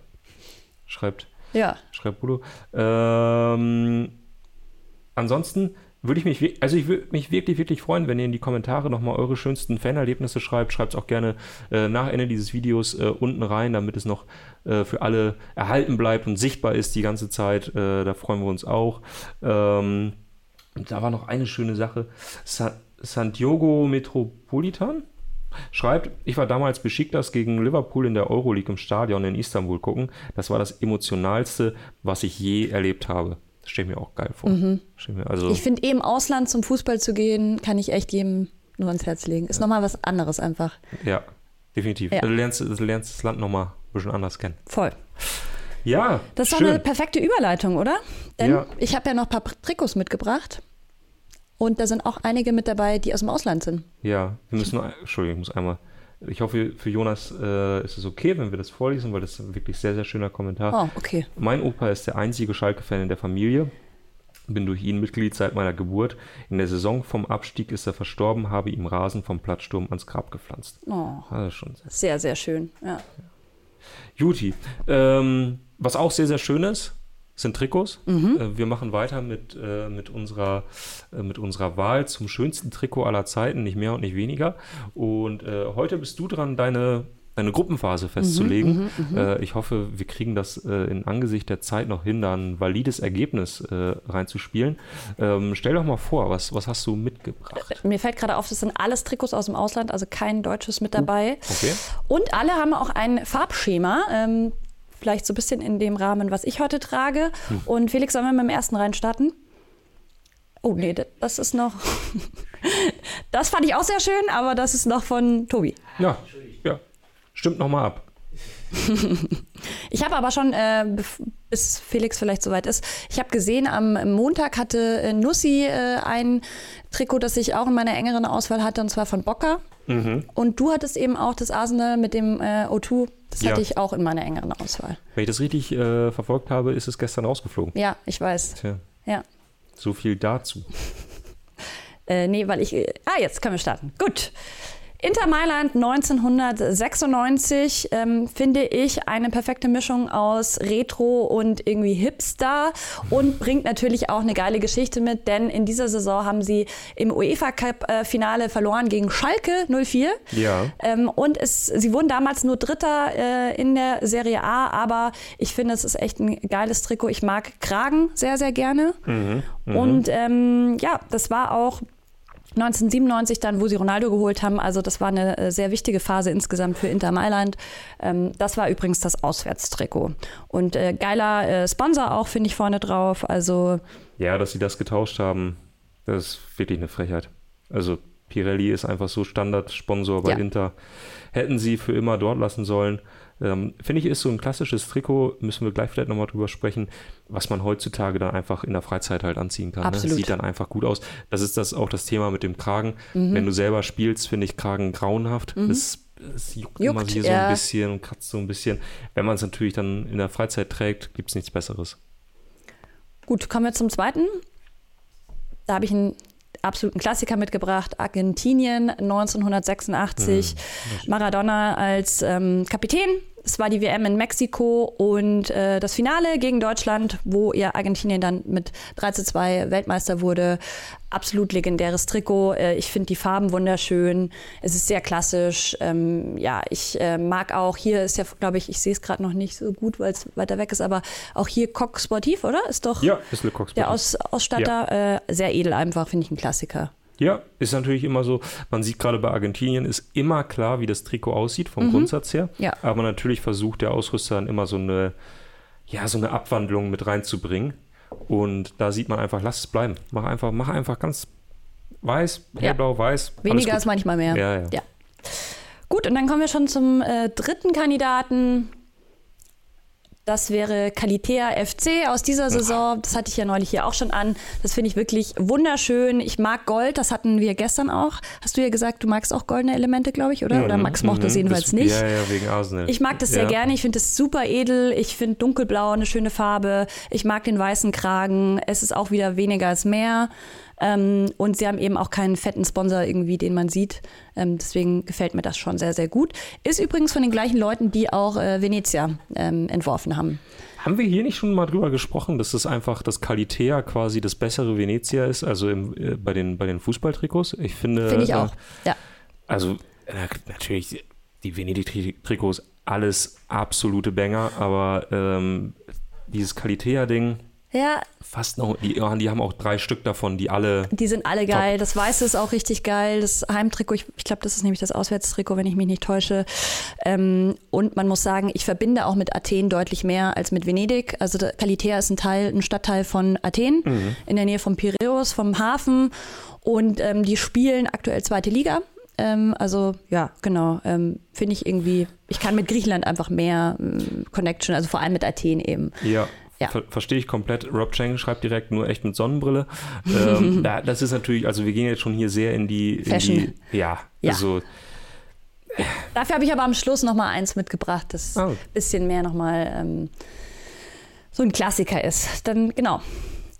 Schreibt, ja. schreibt Pulo. Ähm, ansonsten würde ich mich, also ich würde mich wirklich, wirklich freuen, wenn ihr in die Kommentare nochmal eure schönsten Fanerlebnisse schreibt. Schreibt es auch gerne äh, nach Ende dieses Videos äh, unten rein, damit es noch äh, für alle erhalten bleibt und sichtbar ist die ganze Zeit. Äh, da freuen wir uns auch. Ähm, da war noch eine schöne Sache. Sa Santiago Metropolitan schreibt, ich war damals beschickt, das gegen Liverpool in der Euroleague im Stadion in Istanbul gucken. Das war das emotionalste, was ich je erlebt habe. Stelle mir auch geil vor. Mhm. Mir, also ich finde, eben Ausland zum Fußball zu gehen, kann ich echt jedem nur ans Herz legen. Ist ja. nochmal was anderes einfach. Ja, definitiv. Ja. Du, lernst, du lernst das Land nochmal ein bisschen anders kennen. Voll. Ja. Das ist doch eine perfekte Überleitung, oder? Denn ja. ich habe ja noch ein paar Trikots mitgebracht. Und da sind auch einige mit dabei, die aus dem Ausland sind. Ja, wir müssen Entschuldigung, ich muss einmal ich hoffe, für Jonas äh, ist es okay, wenn wir das vorlesen, weil das ist ein wirklich sehr, sehr schöner Kommentar. Oh, okay. Mein Opa ist der einzige Schalke-Fan in der Familie. Bin durch ihn Mitglied seit meiner Geburt. In der Saison vom Abstieg ist er verstorben, habe ihm Rasen vom Plattsturm ans Grab gepflanzt. Oh, also schon sehr, sehr, sehr schön. Ja. Juti, ähm, was auch sehr, sehr schön ist, sind Trikots. Mhm. Äh, wir machen weiter mit, äh, mit, unserer, äh, mit unserer Wahl zum schönsten Trikot aller Zeiten, nicht mehr und nicht weniger. Und äh, heute bist du dran, deine, deine Gruppenphase festzulegen. Mhm, mhm, mhm. äh, ich hoffe, wir kriegen das äh, in Angesicht der Zeit noch hin, da ein valides Ergebnis reinzuspielen. Ähm, stell doch mal vor, was, was hast du mitgebracht? Mir fällt gerade auf, das sind alles Trikots aus dem Ausland, also kein deutsches mit dabei. Okay. Und alle haben auch ein Farbschema. Ähm, vielleicht so ein bisschen in dem Rahmen, was ich heute trage. Hm. Und Felix, sollen wir mit dem ersten reinstarten? Oh nee, das ist noch. [laughs] das fand ich auch sehr schön, aber das ist noch von Tobi. Ja, ja. Stimmt nochmal ab. [laughs] ich habe aber schon, äh, bis Felix vielleicht soweit ist, ich habe gesehen, am Montag hatte äh, Nussi äh, ein Trikot, das ich auch in meiner engeren Auswahl hatte, und zwar von Bocker. Mhm. Und du hattest eben auch das Arsenal mit dem äh, O2. Das ja. hatte ich auch in meiner engeren Auswahl. Wenn ich das richtig äh, verfolgt habe, ist es gestern rausgeflogen. Ja, ich weiß. Tja. Ja. So viel dazu. [laughs] äh, nee, weil ich. Äh, ah, jetzt können wir starten. Gut. Inter Mailand 1996 ähm, finde ich eine perfekte Mischung aus Retro und irgendwie Hipster und bringt natürlich auch eine geile Geschichte mit, denn in dieser Saison haben sie im UEFA Cup äh, Finale verloren gegen Schalke 04. Ja. Ähm, und es, sie wurden damals nur Dritter äh, in der Serie A, aber ich finde, es ist echt ein geiles Trikot. Ich mag Kragen sehr, sehr gerne. Mhm, mh. Und ähm, ja, das war auch 1997 dann, wo sie Ronaldo geholt haben. Also das war eine äh, sehr wichtige Phase insgesamt für Inter Mailand. Ähm, das war übrigens das Auswärtstrikot. Und äh, geiler äh, Sponsor auch, finde ich, vorne drauf. Also ja, dass sie das getauscht haben, das ist wirklich eine Frechheit. Also Pirelli ist einfach so Standardsponsor bei ja. Inter. Hätten sie für immer dort lassen sollen. Ähm, Finde ich, ist so ein klassisches Trikot, müssen wir gleich vielleicht nochmal drüber sprechen, was man heutzutage dann einfach in der Freizeit halt anziehen kann. Ne? Sieht dann einfach gut aus. Das ist das auch das Thema mit dem Kragen. Mhm. Wenn du selber spielst, finde ich Kragen grauenhaft. Mhm. Das, es juckt, juckt, immer hier ja. so ein bisschen und kratzt so ein bisschen. Wenn man es natürlich dann in der Freizeit trägt, gibt es nichts Besseres. Gut, kommen wir zum zweiten. Da habe ich ein absoluten Klassiker mitgebracht. Argentinien 1986. Mhm. Maradona als ähm, Kapitän es war die WM in Mexiko und äh, das Finale gegen Deutschland, wo ihr Argentinien dann mit 3 zu 2 Weltmeister wurde. Absolut legendäres Trikot. Äh, ich finde die Farben wunderschön. Es ist sehr klassisch. Ähm, ja, ich äh, mag auch, hier ist ja, glaube ich, ich sehe es gerade noch nicht so gut, weil es weiter weg ist, aber auch hier Coq Sportiv, oder? Ist doch ja, ist Le Coq der Aus Ausstatter. Ja. Äh, sehr edel einfach, finde ich ein Klassiker. Ja, ist natürlich immer so. Man sieht gerade bei Argentinien ist immer klar, wie das Trikot aussieht vom mhm. Grundsatz her. Ja. Aber natürlich versucht der Ausrüster dann immer so eine, ja, so eine Abwandlung mit reinzubringen. Und da sieht man einfach, lass es bleiben. Mach einfach, mach einfach ganz weiß, hellblau, ja. weiß. Weniger ist manchmal mehr. Ja, ja. ja. Gut, und dann kommen wir schon zum äh, dritten Kandidaten. Das wäre Kalitea FC aus dieser Saison. Das hatte ich ja neulich hier auch schon an. Das finde ich wirklich wunderschön. Ich mag Gold, das hatten wir gestern auch. Hast du ja gesagt, du magst auch goldene Elemente, glaube ich, oder? Oder Max mochte das jedenfalls das, nicht. Ja, ja, wegen Arsenal. Ich mag das sehr ja. gerne. Ich finde das super edel. Ich finde dunkelblau eine schöne Farbe. Ich mag den weißen Kragen. Es ist auch wieder weniger als mehr. Ähm, und sie haben eben auch keinen fetten Sponsor irgendwie, den man sieht. Ähm, deswegen gefällt mir das schon sehr, sehr gut. Ist übrigens von den gleichen Leuten, die auch äh, Venezia ähm, entworfen haben. Haben wir hier nicht schon mal drüber gesprochen, dass es einfach das Kalitea quasi das bessere Venezia ist, also im, äh, bei, den, bei den Fußballtrikots? Ich finde. Finde ich äh, auch, ja. Also, na, natürlich, die Venedig-Trikots, alles absolute Banger, aber ähm, dieses Kalitea-Ding, Ja, fast noch, die, die haben auch drei Stück davon, die alle. die sind alle geil. Das Weiße ist auch richtig geil. Das Heimtrikot, ich, ich glaube, das ist nämlich das Auswärtstrikot, wenn ich mich nicht täusche. Ähm, und man muss sagen, ich verbinde auch mit Athen deutlich mehr als mit Venedig. Also Kalitea ist ein Teil, ein Stadtteil von Athen, in der Nähe von Piräus, vom Hafen. Und ähm, die spielen aktuell zweite Liga. Ähm, also ja, genau. Ähm, Finde ich irgendwie, ich kann mit Griechenland einfach mehr ähm, Connection, also vor allem mit Athen eben. Ja. Ja. Ver Verstehe ich komplett. Rob Chang schreibt direkt nur echt mit Sonnenbrille. ähm, [laughs] da, das ist natürlich, also wir gehen jetzt schon hier sehr in die. In Fashion. Die, ja, Ja. also Dafür habe ich aber am Schluss noch mal eins mitgebracht, das Oh. ein bisschen mehr noch mal ähm, so ein Klassiker ist. Dann genau.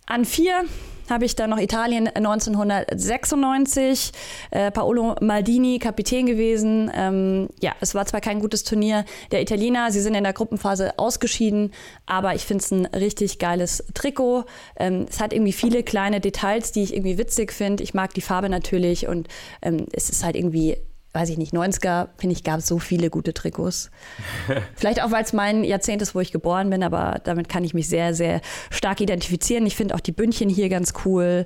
An vier habe ich dann noch Italien 1996. Äh, Paolo Maldini, Kapitän gewesen. Ähm, ja, es war zwar kein gutes Turnier der Italiener, sie sind in der Gruppenphase ausgeschieden, aber ich finde es ein richtig geiles Trikot. Ähm, es hat irgendwie viele kleine Details, die ich irgendwie witzig finde. Ich mag die Farbe natürlich und ähm, es ist halt irgendwie weiß ich nicht, 90er, finde ich, gab es so viele gute Trikots. [laughs] Vielleicht auch, weil es mein Jahrzehnt ist, wo ich geboren bin, aber damit kann ich mich sehr, sehr stark identifizieren. Ich finde auch die Bündchen hier ganz cool.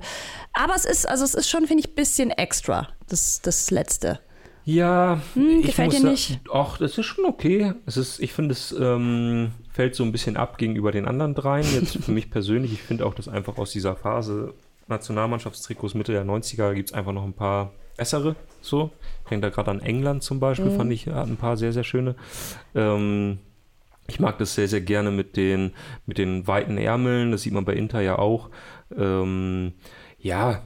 Aber es ist, also es ist schon, finde ich, ein bisschen extra, das, das letzte. Ja, Hm, gefällt dir nicht? Ach, das ist schon okay. Es ist, ich finde, es ähm, fällt so ein bisschen ab gegenüber den anderen dreien. Jetzt für mich persönlich, ich finde auch, dass einfach aus dieser Phase Nationalmannschaftstrikots Mitte der 90er gibt es einfach noch ein paar bessere. So, denke da gerade an England zum Beispiel, Mhm. fand ich, hat ein paar sehr, sehr schöne. Ähm, ich mag das sehr, sehr gerne mit den, mit den weiten Ärmeln. Das sieht man bei Inter ja auch. Ähm, ja,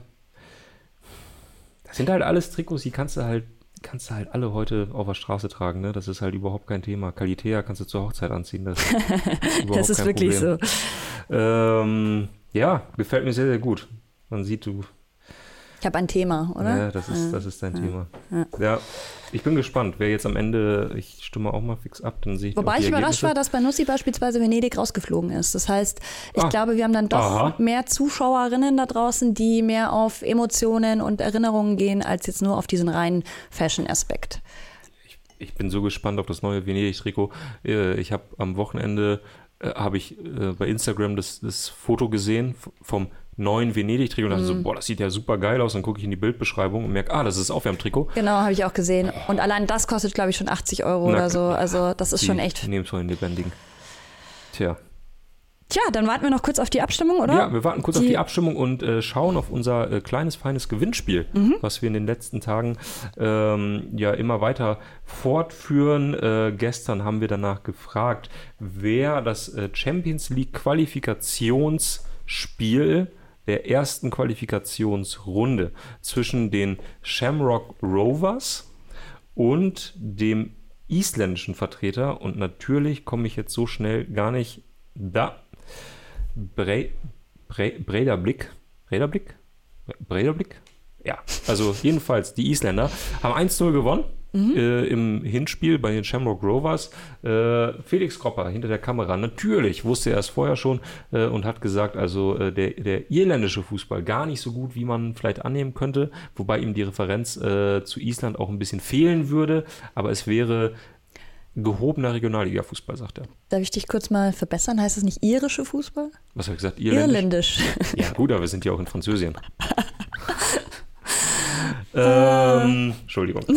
das sind halt alles Trikots, die kannst du halt, kannst du halt alle heute auf der Straße tragen, ne? Das ist halt überhaupt kein Thema. Kalitea kannst du zur Hochzeit anziehen. Das, ist [laughs] Das ist wirklich Problem. so. Ähm, ja, gefällt mir sehr, sehr gut. Man sieht, du, Ich habe ein Thema, oder? ja, das ist, das ist dein Thema. Ja, ich bin gespannt, wer jetzt am Ende, ich stimme auch mal fix ab, dann sehe ich Wobei ich überrascht war, dass bei Nussi beispielsweise Venedig rausgeflogen ist. Das heißt, ich Ah. glaube, wir haben dann doch Aha. mehr Zuschauerinnen da draußen, die mehr auf Emotionen und Erinnerungen gehen, als jetzt nur auf diesen reinen Fashion-Aspekt. Ich bin so gespannt auf das neue Venedig-Trikot. Äh, Ich habe am Wochenende äh, habe ich äh, bei Instagram das, das Foto gesehen vom neuen Venedig-Trikot und dachte Mhm. so, boah, das sieht ja super geil aus. Dann gucke ich in die Bildbeschreibung und merke, ah, das ist Aufwärmtrikot. Genau, habe ich auch gesehen. Und allein das kostet, glaube ich, schon 80 Euro Na oder so. Also das ist schon echt. Nehmen von den lebendigen. Tja. Tja, dann warten wir noch kurz auf die Abstimmung, oder? Ja, wir warten kurz auf Die- die Abstimmung und äh, schauen auf unser äh, kleines, feines Gewinnspiel, Mhm. was wir in den letzten Tagen ähm, ja immer weiter fortführen. Äh, gestern haben wir danach gefragt, wer das äh, Champions League Qualifikationsspiel der ersten Qualifikationsrunde zwischen den Shamrock Rovers und dem isländischen Vertreter und natürlich komme ich jetzt so schnell gar nicht da. Bre, Bre, Bredablick. Bredablick? Bredablick? Ja, also jedenfalls die Isländer haben 1-0 gewonnen äh, im Hinspiel bei den Shamrock Rovers. Äh, Felix Kropper hinter der Kamera, natürlich wusste er es vorher schon äh, und hat gesagt, also äh, der, der irländische Fußball gar nicht so gut, wie man vielleicht annehmen könnte, wobei ihm die Referenz äh, zu Island auch ein bisschen fehlen würde, aber es wäre gehobener Regionalliga-Fußball, sagt er. Darf ich dich kurz mal verbessern? Heißt es nicht irische Fußball? Was habe ich gesagt? Irländisch? Irländisch. Ja, gut, aber wir sind ja auch in Französien. [laughs] ähm, Entschuldigung. [laughs]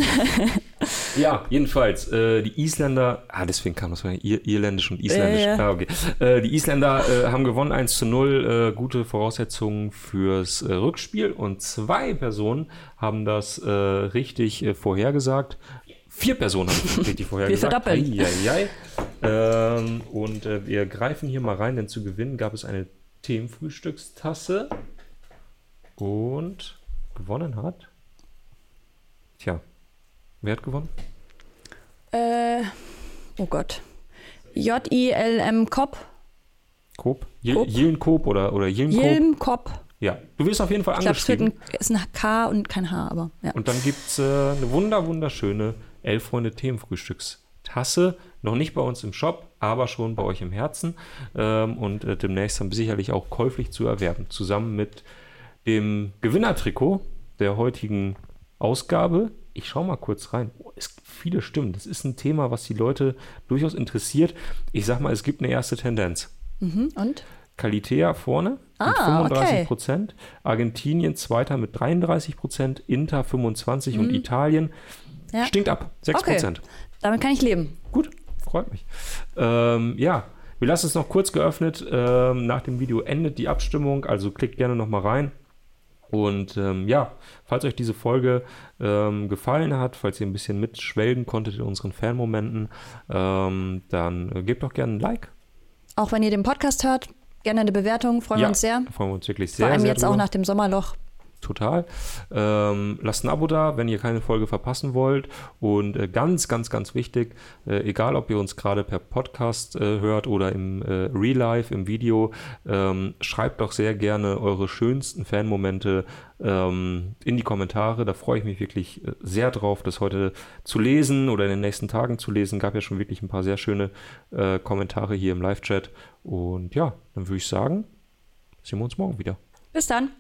Ja, jedenfalls, äh, die Isländer, ah, deswegen kam das von Ir Irländisch und Isländisch. Ja. Ah, okay. äh, die Isländer äh, haben gewonnen 1 zu 0, äh, gute Voraussetzungen fürs äh, Rückspiel und zwei Personen haben das äh, richtig äh, vorhergesagt. Vier Personen haben richtig [laughs] vorher Wir verdoppeln. Eieiei. Ähm, und äh, wir greifen hier mal rein, denn zu gewinnen gab es eine Themenfrühstückstasse. Und gewonnen hat. Tja, wer hat gewonnen? Äh, oh Gott. J-I-L-M Kopp. Coop? Je- Coop. Jillenkoop oder, oder Jillenkoop? Jilm Kopp. Ja, du wirst auf jeden Fall Ich glaube, es wird angeschrieben. ein, ist ein K und kein H, aber ja. Und dann gibt es äh, eine wunder, wunderschöne Elf Freunde Themenfrühstückstasse. Noch nicht bei uns im Shop, aber schon bei euch im Herzen. Ähm, und äh, demnächst dann sicherlich auch käuflich zu erwerben. Zusammen mit dem Gewinnertrikot der heutigen Ausgabe. Ich schaue mal kurz rein. Oh, es gibt viele Stimmen. Das ist ein Thema, was die Leute durchaus interessiert. Ich sag mal, es gibt eine erste Tendenz. Mhm. Und? Calitea vorne mit Ah, 35 okay. Prozent, Argentinien zweiter mit 33 Prozent, Inter 25 und Italien Mhm. Ja. stinkt ab, 6 Okay. Prozent. Damit kann ich leben. Gut, freut mich. Ähm, ja, wir lassen es noch kurz geöffnet. Ähm, nach dem Video endet die Abstimmung, also klickt gerne noch mal rein. Und ähm, ja, falls euch diese Folge ähm, gefallen hat, falls ihr ein bisschen mitschwelgen konntet in unseren Fanmomenten, ähm, dann äh, gebt doch gerne ein Like. Auch wenn ihr den Podcast hört, gerne eine Bewertung, freuen wir uns sehr. Freuen wir uns wirklich sehr. Vor allem sehr jetzt auch drüber. nach dem Sommerloch. Total. Ähm, lasst ein Abo da, wenn ihr keine Folge verpassen wollt. Und äh, ganz, ganz, ganz wichtig, äh, egal ob ihr uns gerade per Podcast äh, hört oder im äh, Real Life, im Video, ähm, schreibt doch sehr gerne eure schönsten Fanmomente ähm, in die Kommentare. Da freue ich mich wirklich äh, sehr drauf, das heute zu lesen oder in den nächsten Tagen zu lesen. Gab ja schon wirklich ein paar sehr schöne äh, Kommentare hier im Live-Chat. Und ja, dann würde ich sagen, sehen wir uns morgen wieder. Bis dann.